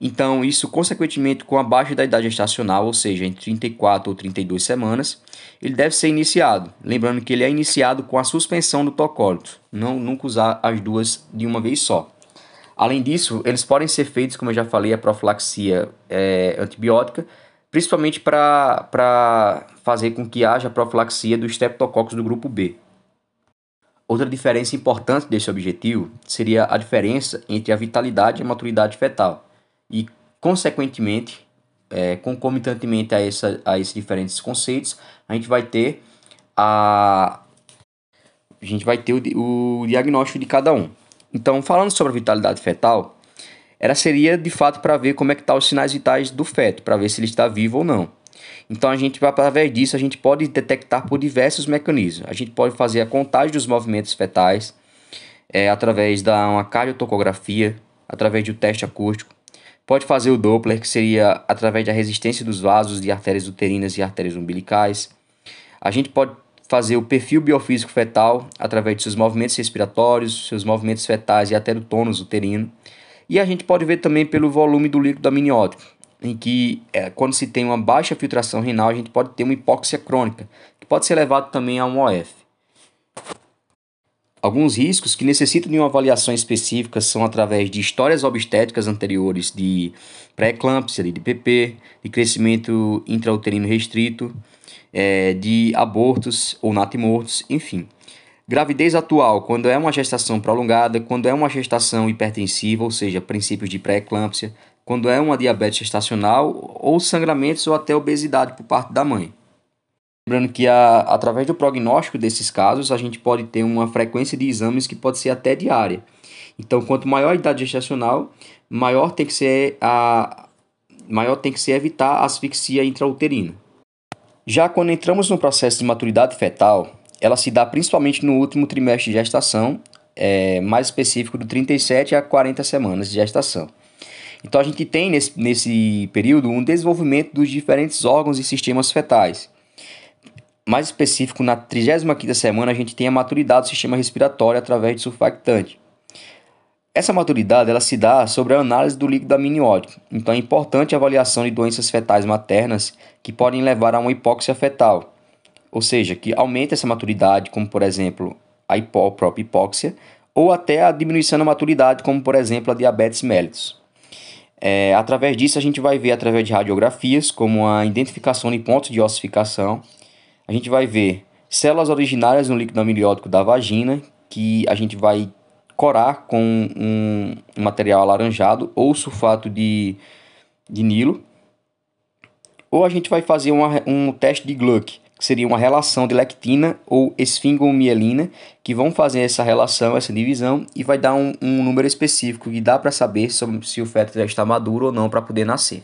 Speaker 1: Então, isso, consequentemente, com abaixo da idade gestacional, ou seja, entre 34 ou 32 semanas, ele deve ser iniciado. Lembrando que ele é iniciado com a suspensão do tocólito, não nunca usar as duas de uma vez só. Além disso, eles podem ser feitos, como eu já falei, a profilaxia é, antibiótica, principalmente para fazer com que haja profilaxia do Streptococcus do grupo B. Outra diferença importante desse objetivo seria a diferença entre a vitalidade e a maturidade fetal. E, consequentemente, é, concomitantemente a, essa, a esses diferentes conceitos, a gente vai ter a, a gente vai ter o, o diagnóstico de cada um. Então, falando sobre a vitalidade fetal, ela seria de fato para ver como é que tá os sinais vitais do feto, para ver se ele está vivo ou não. Então a gente, através disso, a gente pode detectar por diversos mecanismos. A gente pode fazer a contagem dos movimentos fetais é, através da uma cardiotocografia, através do teste acústico. Pode fazer o Doppler, que seria através da resistência dos vasos de artérias uterinas e artérias umbilicais. A gente pode fazer o perfil biofísico fetal através de seus movimentos respiratórios, seus movimentos fetais e até do tônus uterino. E a gente pode ver também pelo volume do líquido amniótico, em que é, quando se tem uma baixa filtração renal, a gente pode ter uma hipóxia crônica, que pode ser levado também a um OF. Alguns riscos que necessitam de uma avaliação específica são através de histórias obstétricas anteriores de pré-eclâmpsia, de DPP, de crescimento intrauterino restrito, é, de abortos ou natimortos, enfim. Gravidez atual, quando é uma gestação prolongada, quando é uma gestação hipertensiva, ou seja, princípios de pré-eclâmpsia, quando é uma diabetes gestacional ou sangramentos ou até obesidade por parte da mãe. Lembrando que a, através do prognóstico desses casos, a gente pode ter uma frequência de exames que pode ser até diária. Então, quanto maior a idade gestacional, maior tem que ser a maior tem que ser evitar a asfixia intrauterina. Já quando entramos no processo de maturidade fetal, ela se dá principalmente no último trimestre de gestação, é, mais específico do 37 a 40 semanas de gestação. Então a gente tem nesse, nesse período um desenvolvimento dos diferentes órgãos e sistemas fetais. Mais específico, na 35ª semana a gente tem a maturidade do sistema respiratório através de surfactante. Essa maturidade ela se dá sobre a análise do líquido amniótico, então é importante a avaliação de doenças fetais maternas que podem levar a uma hipóxia fetal, ou seja, que aumenta essa maturidade, como por exemplo a, hipó, a própria hipóxia, ou até a diminuição da maturidade, como por exemplo a diabetes mellitus. É, através disso, a gente vai ver através de radiografias, como a identificação de pontos de ossificação. A gente vai ver células originárias no líquido amniótico da vagina, que a gente vai corar com um material alaranjado ou sulfato de, de Nilo. Ou a gente vai fazer uma, um teste de Gluck, que seria uma relação de lectina ou esfingomielina, que vão fazer essa relação, essa divisão, e vai dar um, um número específico que dá para saber sobre, se o feto já está maduro ou não para poder nascer.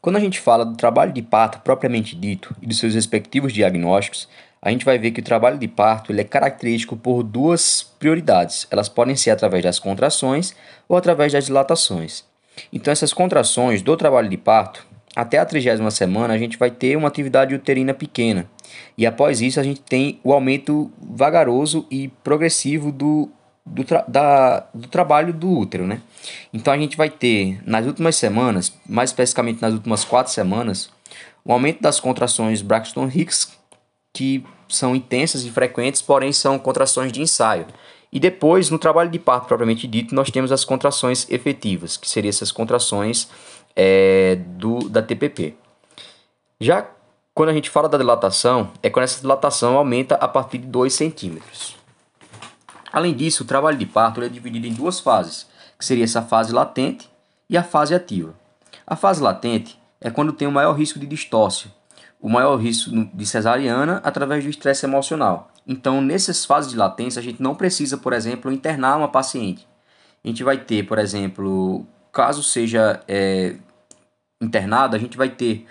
Speaker 1: Quando a gente fala do trabalho de parto propriamente dito e dos seus respectivos diagnósticos, a gente vai ver que o trabalho de parto ele é característico por duas prioridades. Elas podem ser através das contrações ou através das dilatações. Então, essas contrações do trabalho de parto até a trigésima semana a gente vai ter uma atividade uterina pequena. E após isso a gente tem o aumento vagaroso e progressivo do, do, tra da, do trabalho do útero, né? Então a gente vai ter nas últimas semanas, mais especificamente nas últimas quatro semanas, o aumento das contrações Braxton Hicks, que são intensas e frequentes, porém são contrações de ensaio. E depois, no trabalho de parto propriamente dito, nós temos as contrações efetivas, que seriam essas contrações é, do, da TPP. Já quando a gente fala da dilatação, é quando essa dilatação aumenta a partir de 2 centímetros. Além disso, o trabalho de parto é dividido em duas fases, que seria essa fase latente e a fase ativa. A fase latente é quando tem o maior risco de distócia, o maior risco de cesariana através do estresse emocional. Então, nessas fases de latência, a gente não precisa, por exemplo, internar uma paciente. A gente vai ter, por exemplo, caso seja é, internado, a gente vai ter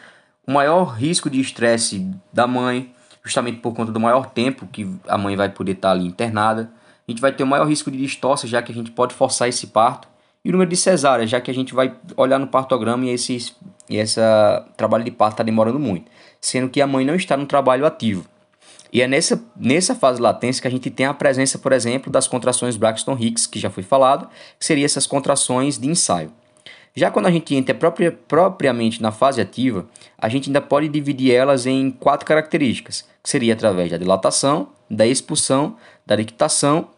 Speaker 1: o maior risco de estresse da mãe, justamente por conta do maior tempo que a mãe vai poder estar ali internada. A gente vai ter o maior risco de distócia, já que a gente pode forçar esse parto. E o número de cesáreas, já que a gente vai olhar no partograma e esse, e esse trabalho de parto está demorando muito. Sendo que a mãe não está no trabalho ativo. E é nessa, nessa fase latência que a gente tem a presença, por exemplo, das contrações Braxton Hicks, que já foi falado, que seriam essas contrações de ensaio. Já quando a gente entra propria, propriamente na fase ativa, a gente ainda pode dividir elas em quatro características, que seria através da dilatação, da expulsão, da dictação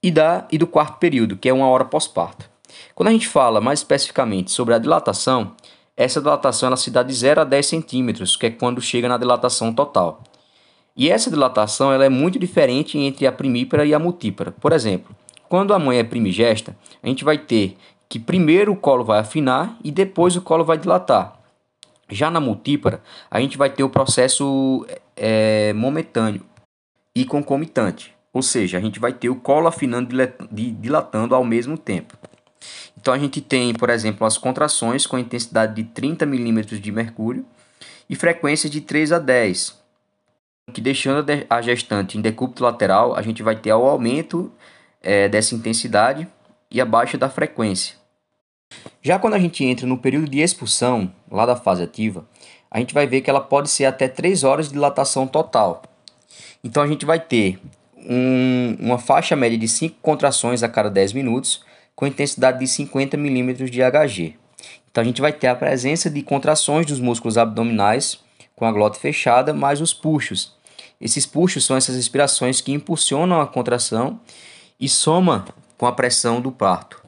Speaker 1: e, da, e do quarto período, que é uma hora pós-parto. Quando a gente fala mais especificamente sobre a dilatação, essa dilatação ela se dá de 0 a 10 centímetros, que é quando chega na dilatação total. E essa dilatação ela é muito diferente entre a primípara e a multípara. Por exemplo, quando a mãe é primigesta, a gente vai ter que primeiro o colo vai afinar e depois o colo vai dilatar. Já na multípara, a gente vai ter o processo é, momentâneo e concomitante, ou seja, a gente vai ter o colo afinando e dilatando ao mesmo tempo. Então a gente tem, por exemplo, as contrações com intensidade de 30 milímetros de mercúrio e frequência de 3 a 10, que deixando a gestante em decúbito lateral, a gente vai ter o aumento é, dessa intensidade e a baixa da frequência. Já quando a gente entra no período de expulsão, lá da fase ativa, a gente vai ver que ela pode ser até 3 horas de dilatação total. Então a gente vai ter um, uma faixa média de 5 contrações a cada 10 minutos, com intensidade de 50 milímetros de Hg. Então a gente vai ter a presença de contrações dos músculos abdominais com a glote fechada, mais os puxos, esses puxos são essas respirações que impulsionam a contração e soma com a pressão do parto.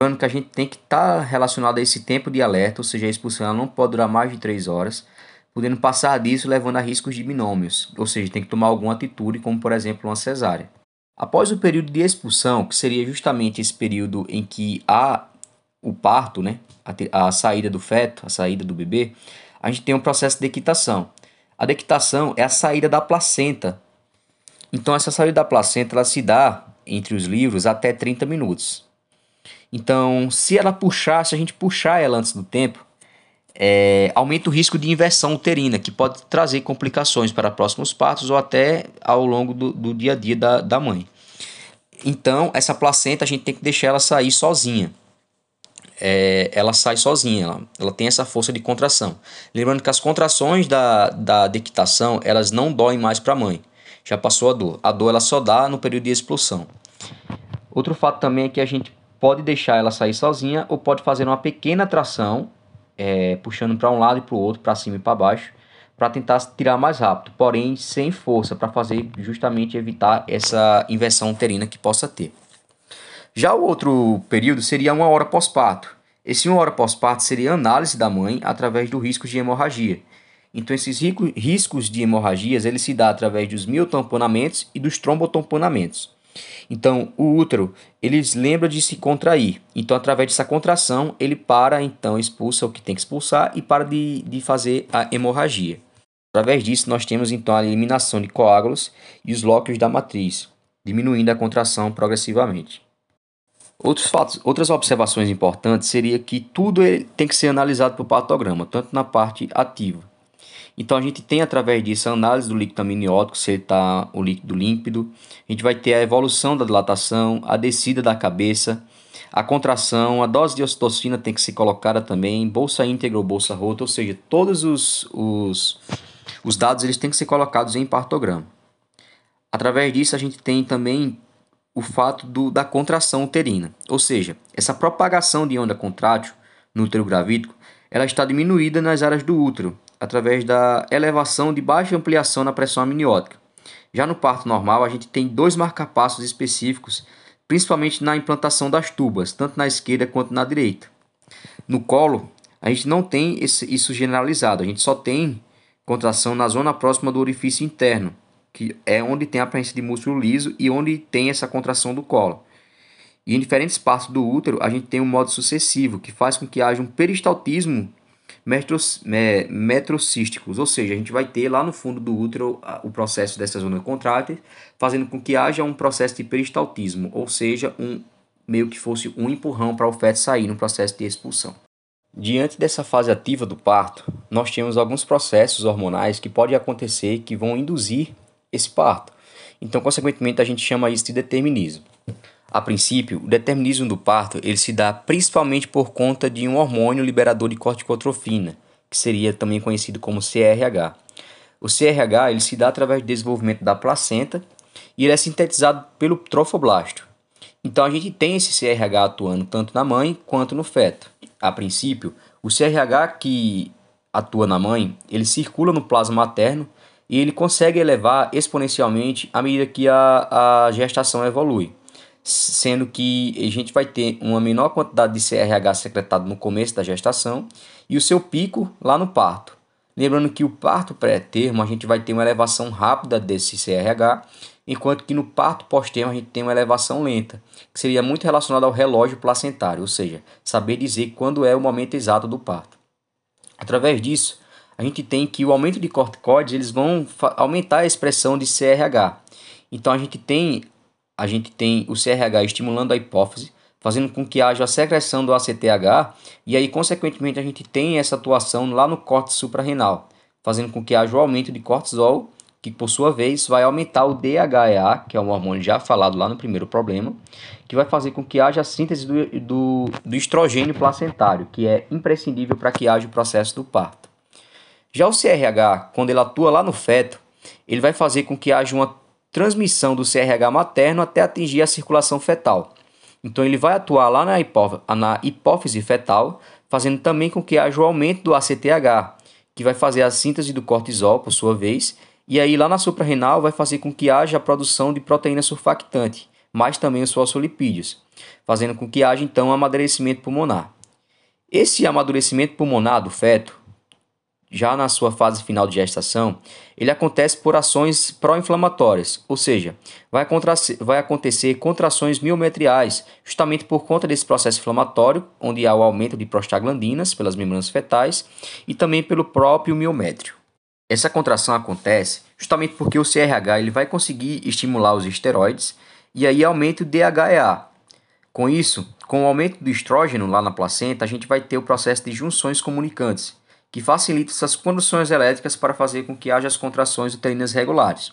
Speaker 1: Lembrando que a gente tem que estar tá relacionado a esse tempo de alerta, ou seja, a expulsão não pode durar mais de 3 horas, podendo passar disso levando a riscos de binômios, ou seja, tem que tomar alguma atitude, como por exemplo uma cesárea. Após o período de expulsão, que seria justamente esse período em que há o parto, né, a, a saída do feto, a saída do bebê, a gente tem um processo de equitação. A dectação é a saída da placenta. Então, essa saída da placenta ela se dá entre os livros até 30 minutos. Então, se ela puxar, se a gente puxar ela antes do tempo, é, aumenta o risco de inversão uterina, que pode trazer complicações para próximos partos ou até ao longo do, do dia a dia da, da mãe. Então, essa placenta a gente tem que deixar ela sair sozinha. É, ela sai sozinha, ela, ela tem essa força de contração. Lembrando que as contrações da, da dectação, elas não doem mais para a mãe. Já passou a dor. A dor ela só dá no período de expulsão. Outro fato também é que a gente pode deixar ela sair sozinha ou pode fazer uma pequena tração é, puxando para um lado e para o outro, para cima e para baixo, para tentar tirar mais rápido, porém sem força, para fazer justamente evitar essa inversão uterina que possa ter. Já o outro período seria uma hora pós-parto. Esse uma hora pós-parto seria análise da mãe através do risco de hemorragia. Então esses riscos de hemorragias ele se dá através dos miotamponamentos e dos trombotamponamentos. Então, o útero, ele lembra de se contrair. Então, através dessa contração, ele para, então, expulsa o que tem que expulsar e para de, de fazer a hemorragia. Através disso, nós temos, então, a eliminação de coágulos e os lóquios da matriz, diminuindo a contração progressivamente. Outros fatos, outras observações importantes seria que tudo tem que ser analisado por patograma, tanto na parte ativa. Então a gente tem através disso a análise do líquido amniótico, se está o líquido límpido. A gente vai ter a evolução da dilatação, a descida da cabeça, a contração, a dose de ocitocina tem que ser colocada também, bolsa íntegra ou bolsa rota, ou seja, todos os, os, os dados eles têm que ser colocados em partograma. Através disso a gente tem também o fato do, da contração uterina, ou seja, essa propagação de onda contrátil no útero gravídico, ela está diminuída nas áreas do útero, através da elevação de baixa ampliação na pressão amniótica. Já no parto normal, a gente tem dois marcapassos específicos, principalmente na implantação das tubas, tanto na esquerda quanto na direita. No colo, a gente não tem isso generalizado, a gente só tem contração na zona próxima do orifício interno, que é onde tem a presença de músculo liso e onde tem essa contração do colo. E em diferentes partes do útero, a gente tem um modo sucessivo, que faz com que haja um peristaltismo metros, ou seja, a gente vai ter lá no fundo do útero o processo dessa zona contrátil, fazendo com que haja um processo de peristaltismo, ou seja, um meio que fosse um empurrão para o feto sair no processo de expulsão. Diante dessa fase ativa do parto, nós temos alguns processos hormonais que podem acontecer que vão induzir esse parto. Então, consequentemente, a gente chama isso de determinismo. A princípio, o determinismo do parto ele se dá principalmente por conta de um hormônio liberador de corticotrofina, que seria também conhecido como CRH. O CRH ele se dá através do desenvolvimento da placenta e ele é sintetizado pelo trofoblasto. Então a gente tem esse CRH atuando tanto na mãe quanto no feto. A princípio, o CRH que atua na mãe, ele circula no plasma materno e ele consegue elevar exponencialmente à medida que a, a gestação evolui sendo que a gente vai ter uma menor quantidade de CRH secretado no começo da gestação e o seu pico lá no parto. Lembrando que o parto pré-termo a gente vai ter uma elevação rápida desse CRH, enquanto que no parto pós-termo a gente tem uma elevação lenta, que seria muito relacionada ao relógio placentário, ou seja, saber dizer quando é o momento exato do parto. Através disso, a gente tem que o aumento de corticoides eles vão aumentar a expressão de CRH. Então a gente tem a gente tem o CRH estimulando a hipófise, fazendo com que haja a secreção do ACTH, e aí, consequentemente, a gente tem essa atuação lá no córtex suprarrenal, fazendo com que haja o aumento de cortisol, que por sua vez vai aumentar o DHEA, que é um hormônio já falado lá no primeiro problema, que vai fazer com que haja a síntese do, do, do estrogênio placentário, que é imprescindível para que haja o processo do parto. Já o CRH, quando ele atua lá no feto, ele vai fazer com que haja uma transmissão do CRH materno até atingir a circulação fetal. Então ele vai atuar lá na, hipó na hipófise fetal, fazendo também com que haja o aumento do ACTH, que vai fazer a síntese do cortisol, por sua vez, e aí lá na suprarrenal vai fazer com que haja a produção de proteína surfactante, mas também os fosfolipídios, fazendo com que haja então um amadurecimento pulmonar. Esse amadurecimento pulmonar do feto já na sua fase final de gestação, ele acontece por ações pró-inflamatórias, ou seja, vai, vai acontecer contrações miometriais, justamente por conta desse processo inflamatório, onde há o aumento de prostaglandinas pelas membranas fetais e também pelo próprio miométrio. Essa contração acontece justamente porque o CRH ele vai conseguir estimular os esteroides e aí aumenta o DHEA. Com isso, com o aumento do estrógeno lá na placenta, a gente vai ter o processo de junções comunicantes, que facilita essas conduções elétricas para fazer com que haja as contrações uterinas regulares.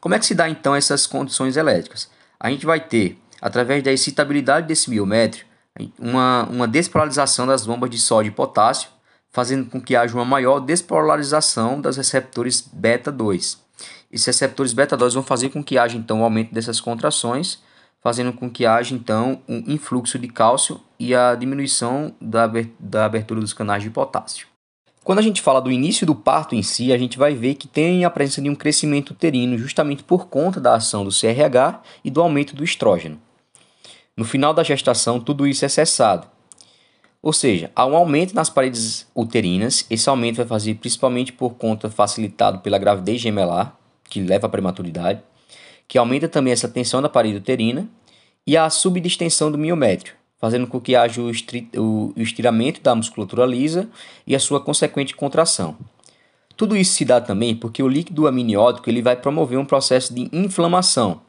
Speaker 1: Como é que se dá então essas condições elétricas? A gente vai ter, através da excitabilidade desse miométrio, uma, uma despolarização das bombas de sódio e potássio, fazendo com que haja uma maior despolarização dos receptores beta 2. Esses receptores beta 2 vão fazer com que haja então um aumento dessas contrações, fazendo com que haja então um influxo de cálcio e a diminuição da abertura dos canais de potássio. Quando a gente fala do início do parto em si, a gente vai ver que tem a presença de um crescimento uterino justamente por conta da ação do CRH e do aumento do estrógeno. No final da gestação, tudo isso é cessado. Ou seja, há um aumento nas paredes uterinas. Esse aumento vai fazer principalmente por conta facilitado pela gravidez gemelar, que leva à prematuridade, que aumenta também essa tensão da parede uterina e a subdistensão do miométrio, fazendo com que haja o estiramento da musculatura lisa e a sua consequente contração. Tudo isso se dá também porque o líquido amniótico ele vai promover um processo de inflamação,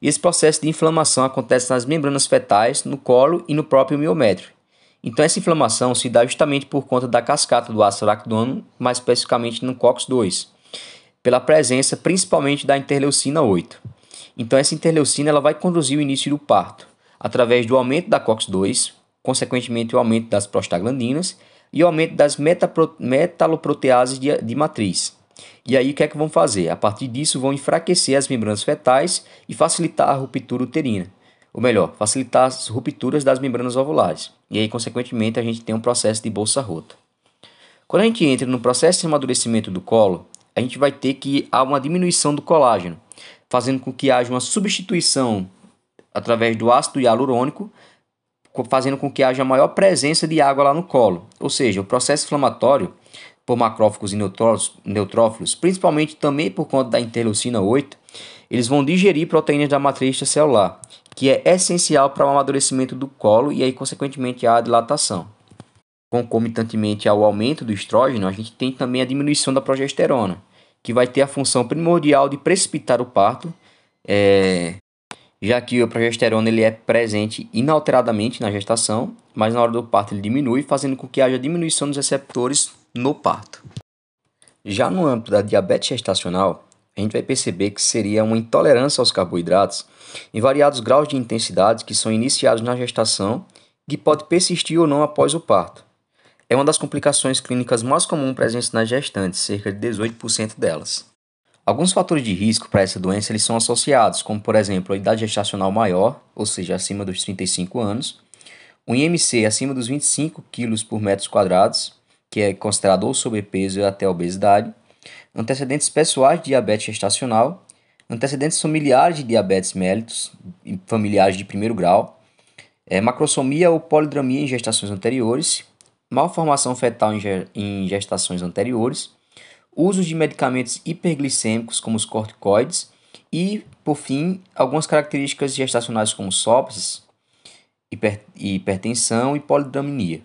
Speaker 1: esse processo de inflamação acontece nas membranas fetais, no colo e no próprio miométrio. Então essa inflamação se dá justamente por conta da cascata do ácido araquidônico, mais especificamente no COX-2, pela presença principalmente da interleucina 8. Então essa interleucina ela vai conduzir o início do parto através do aumento da COX-2, consequentemente o aumento das prostaglandinas e o aumento das metaloproteases de, de matriz. E aí o que é que vão fazer? A partir disso vão enfraquecer as membranas fetais e facilitar a ruptura uterina. Ou melhor, facilitar as rupturas das membranas ovulares. E aí, consequentemente, a gente tem um processo de bolsa rota. Quando a gente entra no processo de amadurecimento do colo, a gente vai ter que há uma diminuição do colágeno, fazendo com que haja uma substituição através do ácido hialurônico, fazendo com que haja maior presença de água lá no colo. Ou seja, o processo inflamatório por macrófagos e neutrófilos, principalmente também por conta da interleucina 8, eles vão digerir proteínas da matriz celular, que é essencial para o amadurecimento do colo e aí consequentemente a dilatação. Concomitantemente ao aumento do estrógeno, a gente tem também a diminuição da progesterona, que vai ter a função primordial de precipitar o parto, é, já que o progesterona ele é presente inalteradamente na gestação, mas na hora do parto ele diminui, fazendo com que haja diminuição dos receptores no parto. Já no âmbito da diabetes gestacional, a gente vai perceber que seria uma intolerância aos carboidratos em variados graus de intensidade que são iniciados na gestação e que pode persistir ou não após o parto. É uma das complicações clínicas mais comuns presentes nas gestantes, cerca de 18% delas. Alguns fatores de risco para essa doença eles são associados, como por exemplo a idade gestacional maior, ou seja, acima dos 35 anos, um IMC acima dos 25 kg por metros quadrados, que é considerado ou sobrepeso e até obesidade, antecedentes pessoais de diabetes gestacional, antecedentes familiares de diabetes mellitus, familiares de primeiro grau, é, macrosomia ou polidramia em gestações anteriores, malformação fetal em gestações anteriores, uso de medicamentos hiperglicêmicos como os corticoides e, por fim, algumas características gestacionais como hiper, hipertensão e polidramia.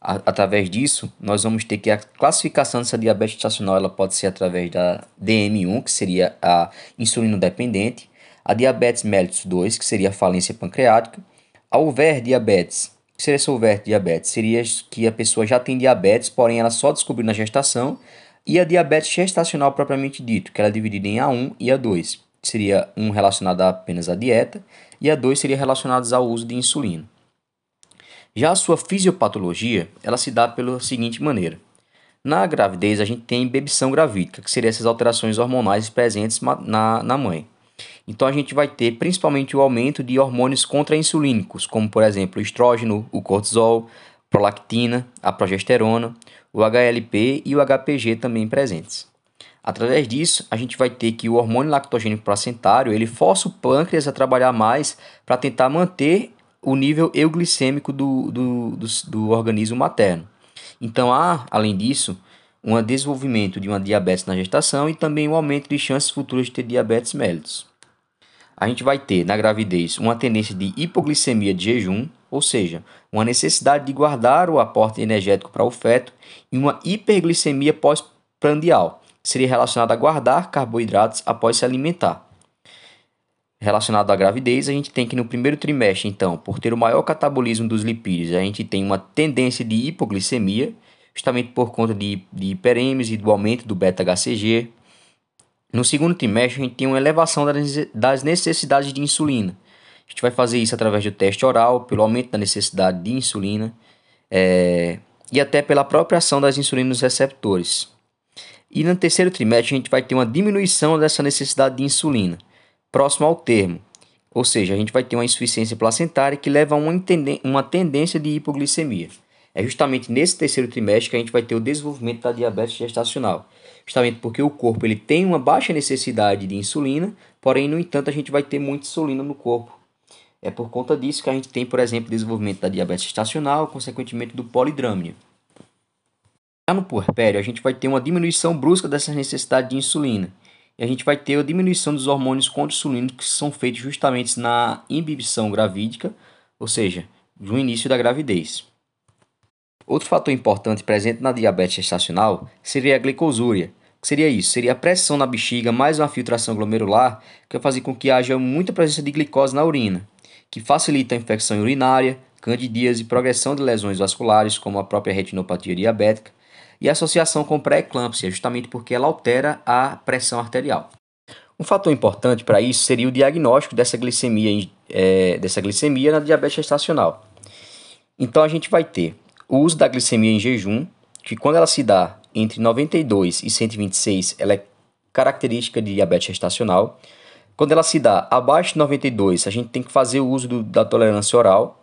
Speaker 1: Através disso, nós vamos ter que a classificação dessa diabetes gestacional ela pode ser através da DM1, que seria a insulino dependente, a diabetes mellitus 2, que seria a falência pancreática, a over diabetes, que seria essa over diabetes, seria que a pessoa já tem diabetes, porém ela só descobriu na gestação, e a diabetes gestacional propriamente dito, que ela é dividida em A1 e A2, seria um relacionado apenas à dieta, e A2 seria relacionados ao uso de insulina. Já a sua fisiopatologia, ela se dá pela seguinte maneira. Na gravidez, a gente tem bebição gravídica, que seriam essas alterações hormonais presentes na, na mãe. Então, a gente vai ter principalmente o aumento de hormônios contra-insulínicos, como, por exemplo, o estrógeno, o cortisol, prolactina, a progesterona, o HLP e o HPG também presentes. Através disso, a gente vai ter que o hormônio lactogênico placentário ele força o pâncreas a trabalhar mais para tentar manter o nível euglicêmico do, do, do, do organismo materno. Então há, além disso, um desenvolvimento de uma diabetes na gestação e também um aumento de chances futuras de ter diabetes mellitus. A gente vai ter na gravidez uma tendência de hipoglicemia de jejum, ou seja, uma necessidade de guardar o aporte energético para o feto, e uma hiperglicemia pós-prandial, seria relacionado a guardar carboidratos após se alimentar. Relacionado à gravidez, a gente tem que no primeiro trimestre, então, por ter o maior catabolismo dos lipídios, a gente tem uma tendência de hipoglicemia, justamente por conta de, de hiperêmese e do aumento do beta-HCG. No segundo trimestre, a gente tem uma elevação das necessidades de insulina. A gente vai fazer isso através do teste oral, pelo aumento da necessidade de insulina é, e até pela própria ação das insulinas receptores. E no terceiro trimestre, a gente vai ter uma diminuição dessa necessidade de insulina, próximo ao termo. Ou seja, a gente vai ter uma insuficiência placentária que leva a uma, uma tendência de hipoglicemia. É justamente nesse terceiro trimestre que a gente vai ter o desenvolvimento da diabetes gestacional. Justamente porque o corpo ele tem uma baixa necessidade de insulina, porém, no entanto, a gente vai ter muita insulina no corpo. É por conta disso que a gente tem, por exemplo, desenvolvimento da diabetes gestacional, consequentemente do polidrâmio. Já no puerpério, a gente vai ter uma diminuição brusca dessa necessidade de insulina. E a gente vai ter a diminuição dos hormônios contra-insulínicos que são feitos justamente na inibição gravídica, ou seja, no início da gravidez. Outro fator importante presente na diabetes gestacional seria a glicosúria. Que seria isso? Seria a pressão na bexiga mais uma filtração glomerular que vai fazer com que haja muita presença de glicose na urina, que facilita a infecção urinária, candidíase e progressão de lesões vasculares, como a própria retinopatia diabética, e associação com pré-eclâmpsia, justamente porque ela altera a pressão arterial. Um fator importante para isso seria o diagnóstico dessa glicemia, é, dessa glicemia na diabetes gestacional. Então a gente vai ter o uso da glicemia em jejum, que quando ela se dá entre 92 e 126, ela é característica de diabetes gestacional. Quando ela se dá abaixo de 92, a gente tem que fazer o uso do, da tolerância oral,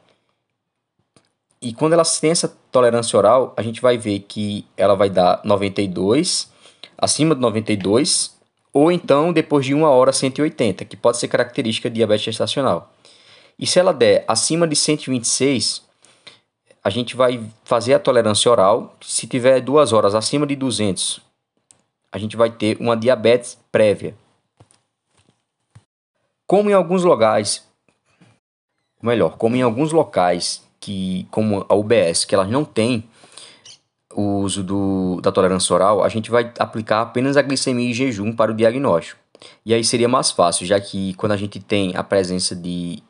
Speaker 1: e quando ela tem essa tolerância oral, a gente vai ver que ela vai dar 92, acima de 92, ou então depois de uma hora 180, que pode ser característica de diabetes gestacional. E se ela der acima de 126, a gente vai fazer a tolerância oral. Se tiver duas horas acima de 200, a gente vai ter uma diabetes prévia. Como em alguns locais, melhor, como em alguns locais que, como a UBS, que elas não têm o uso do, da tolerância oral, a gente vai aplicar apenas a glicemia em jejum para o diagnóstico. E aí seria mais fácil, já que quando a gente tem a presença de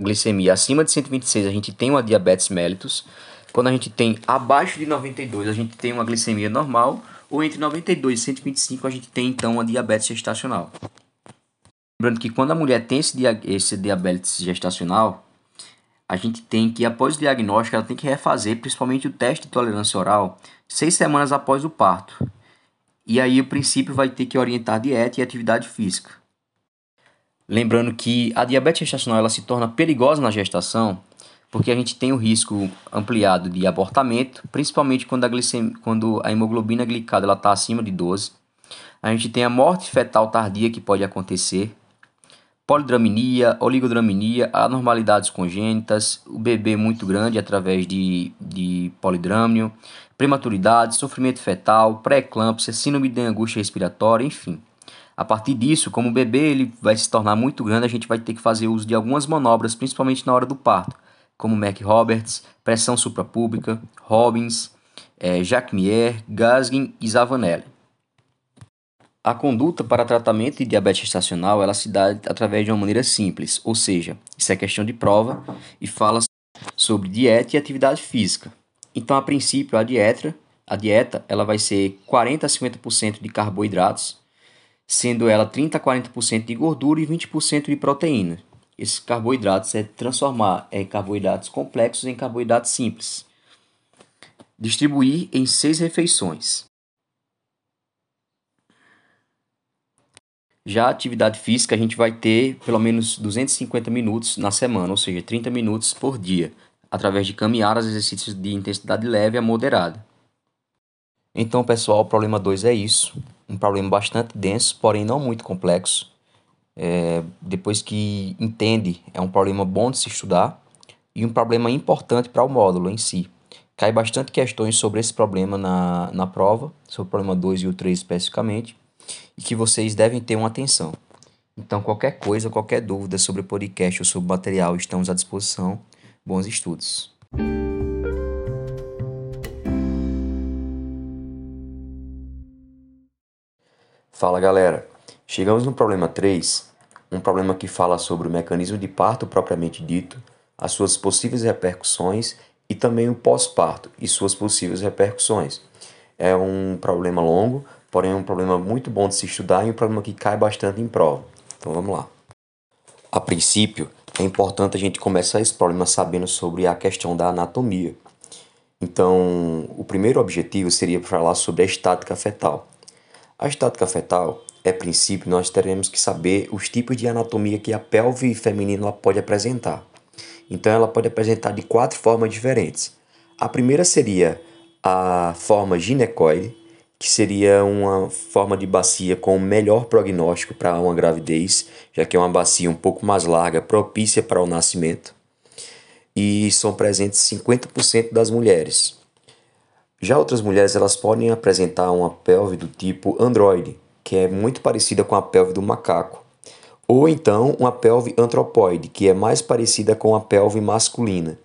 Speaker 1: glicemia acima de 126, a gente tem uma diabetes mellitus. Quando a gente tem abaixo de 92, a gente tem uma glicemia normal. Ou entre 92 e 125, a gente tem então uma diabetes gestacional. Lembrando que quando a mulher tem esse, esse diabetes gestacional, a gente tem que, após o diagnóstico, ela tem que refazer principalmente o teste de tolerância oral seis semanas após o parto. E aí, o princípio, vai ter que orientar dieta e atividade física. Lembrando que a diabetes gestacional ela se torna perigosa na gestação porque a gente tem o risco ampliado de abortamento, principalmente quando a, glicemia, quando a hemoglobina glicada está acima de 12. A gente tem a morte fetal tardia que pode acontecer, polidramia, oligodramia, anormalidades congênitas, o bebê muito grande através de, de polidrâmio, prematuridade, sofrimento fetal, pré-eclâmpsia, síndrome de angústia respiratória, enfim. A partir disso, como o bebê ele vai se tornar muito grande, a gente vai ter que fazer uso de algumas manobras, principalmente na hora do parto, como Mac Roberts, pressão suprapública, Robbins, é, Jacques Mier, Gaskin e Zavanelli. A conduta para tratamento de diabetes gestacional ela se dá através de uma maneira simples, ou seja, isso é questão de prova e fala sobre dieta e atividade física. Então, a princípio, a dieta, a dieta ela vai ser 40 a 50% de carboidratos, sendo ela 30 a 40% de gordura e 20% de proteína. Esses carboidratos é transformar em carboidratos complexos em carboidratos simples. Distribuir em seis refeições. Já a atividade física a gente vai ter pelo menos 250 minutos na semana, ou seja, 30 minutos por dia, através de caminhadas, exercícios de intensidade leve a moderada. Então, pessoal, o problema 2 é isso. Um problema bastante denso, porém não muito complexo. É, depois que entende, é um problema bom de se estudar e um problema importante para o módulo em si. Cai bastante questões sobre esse problema na, na prova, sobre o problema 2 e o 3 especificamente e que vocês devem ter uma atenção. Então, qualquer coisa, qualquer dúvida sobre o podcast ou sobre o material, estamos à disposição. Bons estudos.
Speaker 2: Fala galera, chegamos no problema 3, um problema que fala sobre o mecanismo de parto propriamente dito, as suas possíveis repercussões e também o pós-parto e suas possíveis repercussões. É um problema longo, porém é um problema muito bom de se estudar e um problema que cai bastante em prova. Então vamos lá. A princípio, é importante a gente começar esse problema sabendo sobre a questão da anatomia. Então, o primeiro objetivo seria falar sobre a estática fetal. A estática fetal, é princípio, nós teremos que saber os tipos de anatomia que a pelve feminina pode apresentar. Então, ela pode apresentar de quatro formas diferentes. A primeira seria a forma ginecoide, que seria uma forma de bacia com melhor prognóstico para uma gravidez, já que é uma bacia um pouco mais larga, propícia para o nascimento. E são presentes 50% das mulheres. Já outras mulheres elas podem apresentar uma pelve do tipo androide, que é muito parecida com a pelve do macaco, ou então uma pelve antropoide, que é mais parecida com a pelve masculina.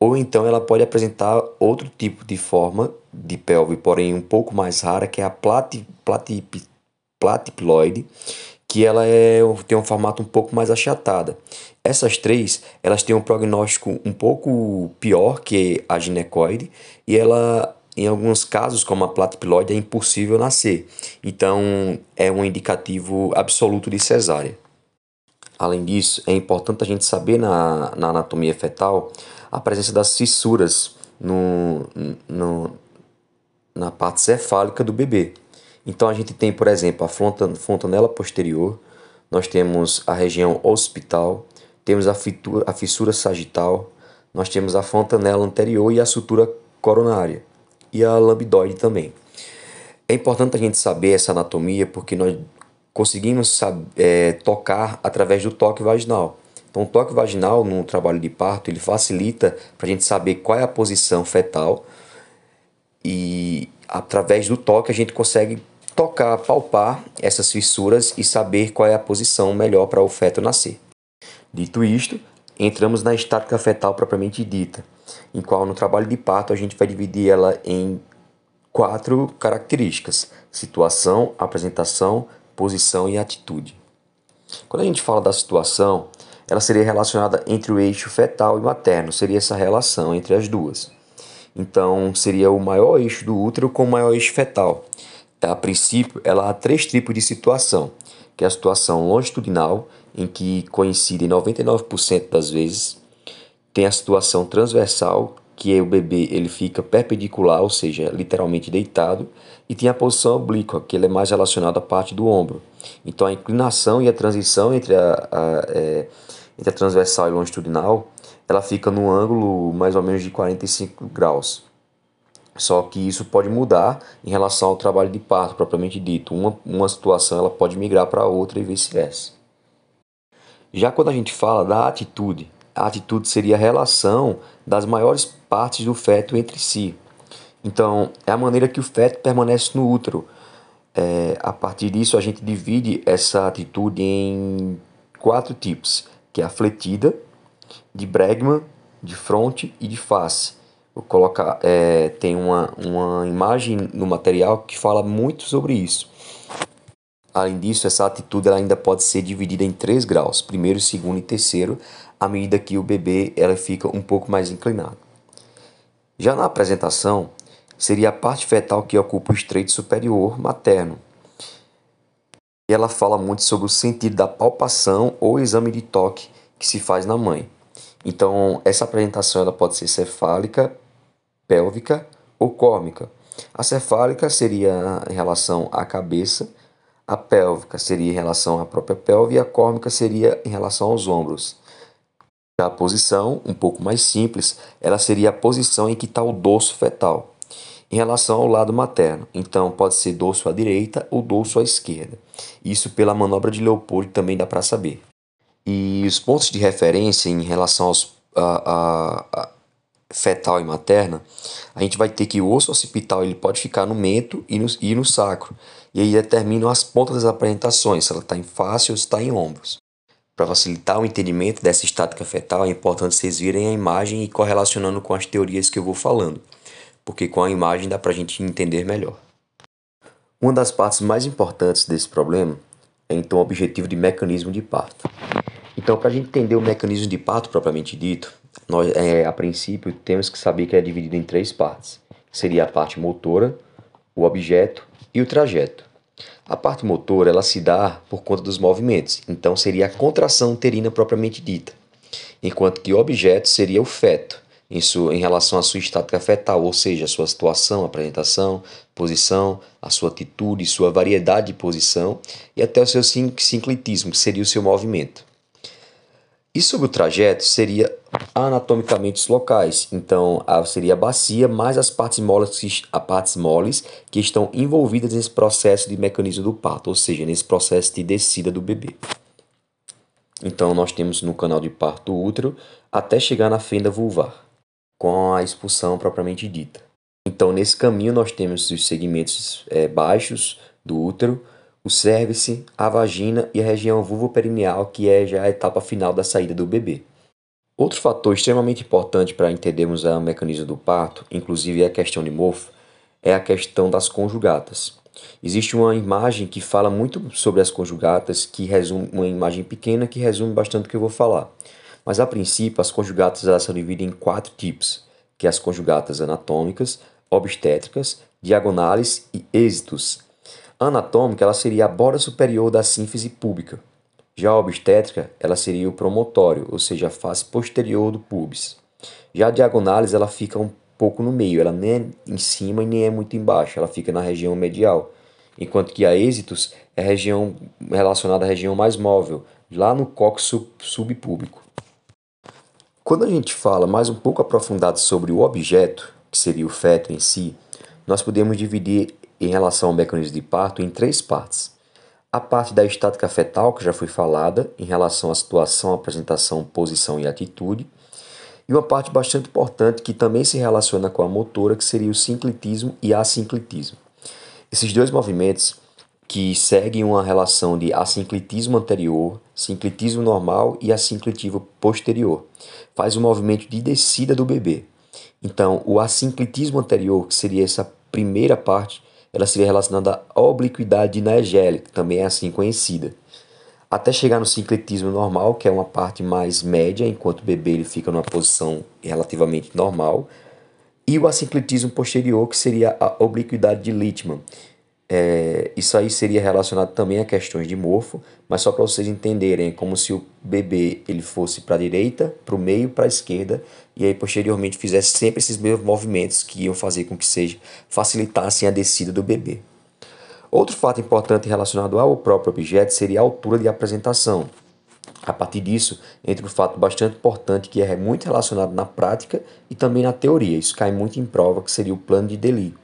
Speaker 2: Ou então ela pode apresentar outro tipo de forma de pelve, porém um pouco mais rara, que é a plati, plati, platiploide, que ela é, tem um formato um pouco mais achatada. Essas três, elas têm um prognóstico um pouco pior que a ginecoide e ela em alguns casos, como a platipiloide, é impossível nascer. Então, é um indicativo absoluto de cesárea. Além disso, é importante a gente saber na, na anatomia fetal a presença das fissuras no, no, na parte cefálica do bebê. Então, a gente tem, por exemplo, a fontanela posterior, nós temos a região occipital, temos a, fitura, a fissura sagital, nós temos a fontanela anterior e a sutura coronária e a lambdoide também. É importante a gente saber essa anatomia porque nós conseguimos é, tocar através do toque vaginal. Então, o toque vaginal no trabalho de parto ele facilita para a gente saber qual é a posição fetal e através do toque a gente consegue tocar, palpar essas fissuras e saber qual é a posição melhor para o feto nascer. Dito isto, entramos na estática fetal propriamente dita em qual no trabalho de parto a gente vai dividir ela em quatro características: situação, apresentação, posição e atitude. Quando a gente fala da situação, ela seria relacionada entre o eixo fetal e materno, seria essa relação entre as duas. Então, seria o maior eixo do útero com o maior eixo fetal. A princípio, ela há três tipos de situação, que é a situação longitudinal, em que coincide 99% das vezes, tem a situação transversal, que é o bebê ele fica perpendicular, ou seja, literalmente deitado, e tem a posição oblíqua, que ele é mais relacionado à parte do ombro. Então a inclinação e a transição entre a, a é, entre a transversal e longitudinal, ela fica no ângulo mais ou menos de 45 graus. Só que isso pode mudar em relação ao trabalho de parto propriamente dito. Uma, uma situação ela pode migrar para outra e vice-versa. Já quando a gente fala da atitude, a atitude seria a relação das maiores partes do feto entre si. Então, é a maneira que o feto permanece no útero. É, a partir disso, a gente divide essa atitude em quatro tipos, que é a fletida, de Bregman, de fronte e de face. Vou colocar, é, tem uma, uma imagem no material que fala muito sobre isso. Além disso, essa atitude ainda pode ser dividida em três graus, primeiro, segundo e terceiro, à medida que o bebê ela fica um pouco mais inclinado. Já na apresentação, seria a parte fetal que ocupa o estreito superior materno. E ela fala muito sobre o sentido da palpação ou exame de toque que se faz na mãe. Então, essa apresentação ela pode ser cefálica, pélvica ou córmica. A cefálica seria em relação à cabeça a pélvica seria em relação à própria pelve e a córmica seria em relação aos ombros. A posição, um pouco mais simples, ela seria a posição em que está o dorso fetal, em relação ao lado materno. Então, pode ser dorso à direita ou dorso à esquerda. Isso pela manobra de Leopold também dá para saber. E os pontos de referência em relação aos a, a, a fetal e materna, a gente vai ter que o osso occipital ele pode ficar no mento e no, e no sacro. E aí determinam as pontas das apresentações, se ela está em face ou está em ombros. Para facilitar o entendimento dessa estática fetal, é importante vocês virem a imagem e correlacionando com as teorias que eu vou falando, porque com a imagem dá para a gente entender melhor. Uma das partes mais importantes desse problema é então o objetivo de mecanismo de parto. Então, para a gente entender o mecanismo de parto propriamente dito, nós, é, a princípio, temos que saber que é dividido em três partes. Seria a parte motora, o objeto e o trajeto. A parte motora ela se dá por conta dos movimentos, então seria a contração uterina propriamente dita, enquanto que o objeto seria o feto, em, sua, em relação à sua estática fetal, ou seja, a sua situação, apresentação, posição, a sua atitude, sua variedade de posição e até o seu sinclitismo, que seria o seu movimento. E sobre o trajeto, seria anatomicamente os locais. Então, seria a bacia mais as partes moles, as partes moles que estão envolvidas nesse processo de mecanismo do parto, ou seja, nesse processo de descida do bebê. Então, nós temos no canal de parto o útero até chegar na fenda vulvar com a expulsão propriamente dita. Então, nesse caminho, nós temos os segmentos é, baixos do útero, o cérvice, a vagina e a região vulvoperineal, que é já a etapa final da saída do bebê. Outro fator extremamente importante para entendermos o mecanismo do parto, inclusive a questão de mofo, é a questão das conjugatas. Existe uma imagem que fala muito sobre as conjugatas, que resume uma imagem pequena que resume bastante o que eu vou falar. Mas a princípio, as conjugatas elas são divididas em quatro tipos, que é as conjugatas anatômicas, obstétricas, diagonais e êxitos. Anatômica ela seria a borda superior da sínfise púbica. Já a obstétrica ela seria o promotório, ou seja, a face posterior do pubis. Já a diagonais ela fica um pouco no meio, ela nem é em cima e nem é muito embaixo, ela fica na região medial. Enquanto que a êxitos é região relacionada à região mais móvel, lá no cóccix subpúbico. Quando a gente fala mais um pouco aprofundado sobre o objeto, que seria o feto em si, nós podemos dividir em relação ao mecanismo de parto em três partes. A parte da estática fetal, que já foi falada, em relação à situação, apresentação, posição e atitude. E uma parte bastante importante que também se relaciona com a motora, que seria o sinclitismo e assinclitismo. Esses dois movimentos que seguem uma relação de assinclitismo anterior, sinclitismo normal e assinclitivo posterior. Faz um movimento de descida do bebê. Então, o assinclitismo anterior, que seria essa primeira parte, ela seria relacionada à obliquidade diegélica, também é assim conhecida. Até chegar no sinclitismo normal, que é uma parte mais média, enquanto o bebê ele fica numa posição relativamente normal. E o assinclitismo posterior, que seria a obliquidade de Littmann, é, isso aí seria relacionado também a questões de morfo, mas só para vocês entenderem, é como se o bebê ele fosse para a direita, para o meio, para a esquerda, e aí posteriormente fizesse sempre esses mesmos movimentos que iam fazer com que seja facilitassem a descida do bebê. Outro fato importante relacionado ao próprio objeto seria a altura de apresentação. A partir disso, entra um fato bastante importante que é muito relacionado na prática e também na teoria. Isso cai muito em prova, que seria o plano de Deli.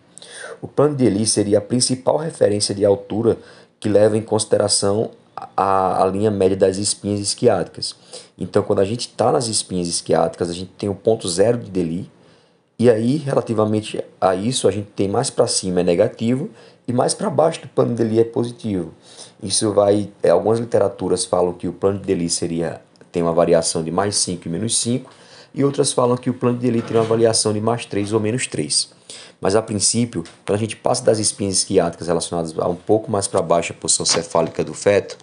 Speaker 2: O plano de Eli seria a principal referência de altura que leva em consideração a, a linha média das espinhas esquiáticas. Então, quando a gente está nas espinhas esquiáticas, a gente tem o ponto zero de Deli, e aí, relativamente a isso, a gente tem mais para cima é negativo e mais para baixo do plano de Deli é positivo. Isso vai. É, algumas literaturas falam que o plano de Deli seria, tem uma variação de mais 5 e menos 5, e outras falam que o plano de Deli tem uma variação de mais 3 ou menos 3. Mas a princípio, quando a gente passa das espinhas esquiáticas relacionadas a um pouco mais para baixo a posição cefálica do feto,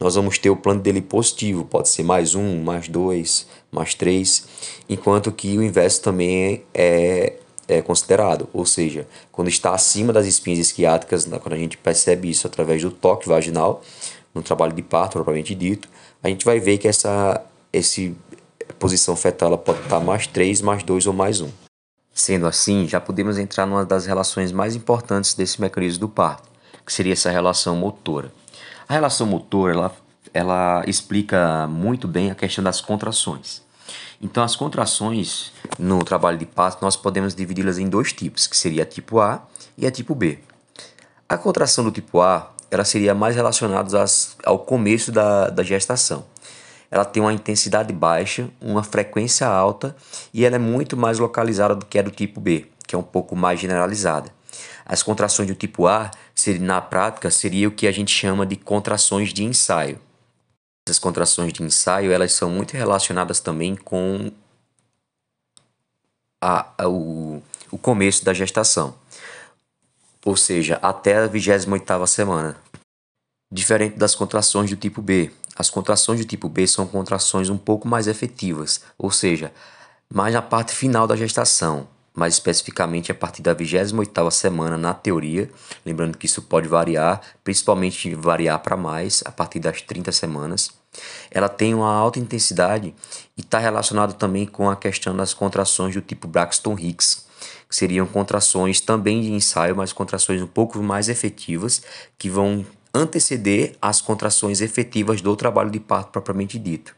Speaker 2: nós vamos ter o plano dele positivo, pode ser mais um, mais dois, mais três, enquanto que o inverso também é, é considerado, ou seja, quando está acima das espinhas esquiáticas, quando a gente percebe isso através do toque vaginal, no trabalho de parto propriamente dito, a gente vai ver que essa esse posição fetal pode estar mais 3, mais 2 ou mais 1. Sendo assim, já podemos entrar numa das relações mais importantes desse mecanismo do parto, que seria essa relação motora. A relação motora, ela, ela explica muito bem a questão das contrações. Então, as contrações no trabalho de parto, nós podemos dividi-las em dois tipos, que seria a tipo A e a tipo B. A contração do tipo A, ela seria mais relacionada ao começo da, da gestação ela tem uma intensidade baixa, uma frequência alta e ela é muito mais localizada do que a do tipo B, que é um pouco mais generalizada. As contrações do tipo A, na prática, seria o que a gente chama de contrações de ensaio. Essas contrações de ensaio elas são muito relacionadas também com a, a, o, o começo da gestação. ou seja, até a 28ª semana. Diferente das contrações do tipo B, as contrações do tipo B são contrações um pouco mais efetivas, ou seja, mais na parte final da gestação, mais especificamente a partir da 28ª semana na teoria, lembrando que isso pode variar, principalmente variar para mais a partir das 30 semanas. Ela tem uma alta intensidade e está relacionado também com a questão das contrações do tipo Braxton Hicks, que seriam contrações também de ensaio, mas contrações um pouco mais efetivas, que vão anteceder as contrações efetivas do trabalho de parto propriamente dito.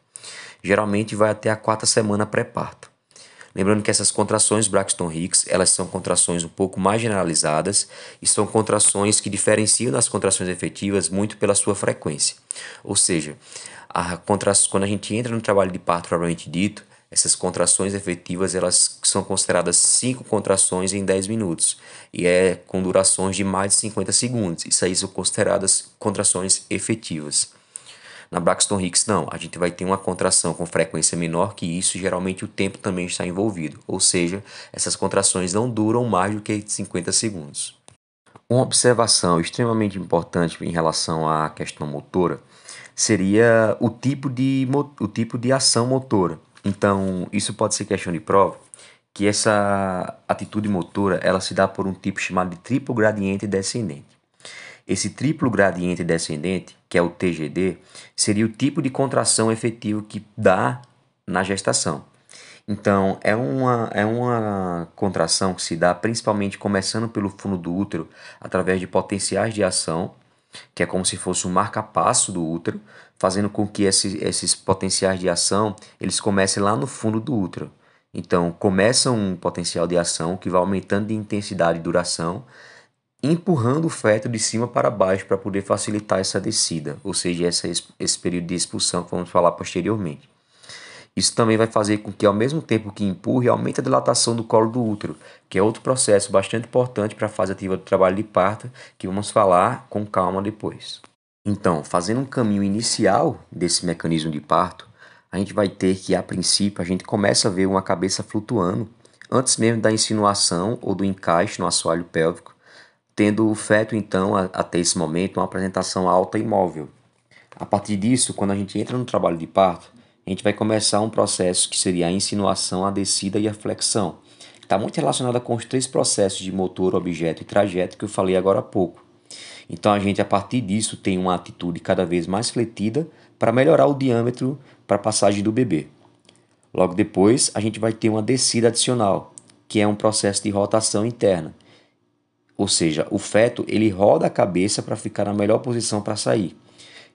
Speaker 2: Geralmente vai até a quarta semana pré-parto. Lembrando que essas contrações Braxton Hicks, elas são contrações um pouco mais generalizadas e são contrações que diferenciam das contrações efetivas muito pela sua frequência. Ou seja, a contra... quando a gente entra no trabalho de parto propriamente dito, essas contrações efetivas elas são consideradas 5 contrações em 10 minutos e é com durações de mais de 50 segundos. Isso aí são consideradas contrações efetivas. Na Braxton Hicks não, a gente vai ter uma contração com frequência menor que isso, geralmente o tempo também está envolvido, ou seja, essas contrações não duram mais do que 50 segundos. Uma observação extremamente importante em relação à questão motora seria o tipo de, o tipo de ação motora. Então, isso pode ser questão de prova, que essa atitude motora ela se dá por um tipo chamado de triplo gradiente descendente. Esse triplo gradiente descendente, que é o TGD, seria o tipo de contração efetivo que dá na gestação. Então, é uma, é uma contração que se dá principalmente começando pelo fundo do útero, através de potenciais de ação, que é como se fosse um marca-passo do útero, fazendo com que esses, esses potenciais de ação eles comecem lá no fundo do útero. Então, começa um potencial de ação que vai aumentando de intensidade e duração, empurrando o feto de cima para baixo para poder facilitar essa descida, ou seja, essa, esse período de expulsão que vamos falar posteriormente. Isso também vai fazer com que, ao mesmo tempo que empurre, aumente a dilatação do colo do útero, que é outro processo bastante importante para a fase ativa do trabalho de parto, que vamos falar com calma depois. Então, fazendo um caminho inicial desse mecanismo de parto, a gente vai ter que, a princípio, a gente começa a ver uma cabeça flutuando, antes mesmo da insinuação ou do encaixe no assoalho pélvico, tendo o feto, então, a, até esse momento, uma apresentação alta e móvel. A partir disso, quando a gente entra no trabalho de parto, a gente vai começar um processo que seria a insinuação, a descida e a flexão. Está muito relacionada com os três processos de motor, objeto e trajeto que eu falei agora há pouco. Então a gente a partir disso tem uma atitude cada vez mais fletida para melhorar o diâmetro para a passagem do bebê. Logo depois a gente vai ter uma descida adicional, que é um processo de rotação interna. Ou seja, o feto ele roda a cabeça para ficar na melhor posição para sair.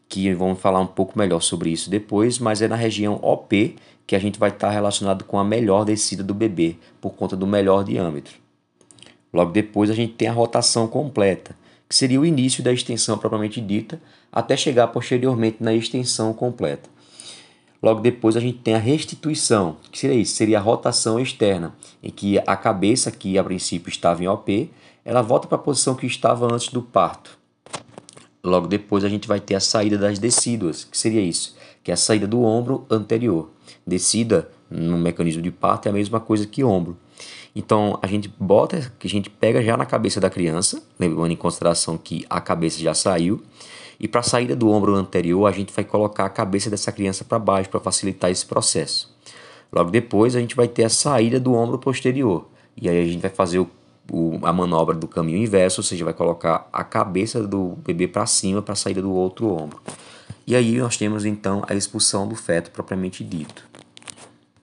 Speaker 2: Que vamos falar um pouco melhor sobre isso depois, mas é na região OP que a gente vai estar relacionado com a melhor descida do bebê, por conta do melhor diâmetro. Logo depois a gente tem a rotação completa, que seria o início da extensão propriamente dita, até chegar posteriormente na extensão completa. Logo depois a gente tem a restituição, que seria isso, seria a rotação externa, em que a cabeça, que a princípio estava em OP, ela volta para a posição que estava antes do parto. Logo depois a gente vai ter a saída das decíduas, que seria isso, que é a saída do ombro anterior. Descida no mecanismo de parto é a mesma coisa que ombro. Então a gente bota, que a gente pega já na cabeça da criança, levando em consideração que a cabeça já saiu, e para a saída do ombro anterior a gente vai colocar a cabeça dessa criança para baixo para facilitar esse processo. Logo depois a gente vai ter a saída do ombro posterior, e aí a gente vai fazer o, o, a manobra do caminho inverso, ou seja, vai colocar a cabeça do bebê para cima para a saída do outro ombro. E aí nós temos então a expulsão do feto propriamente dito.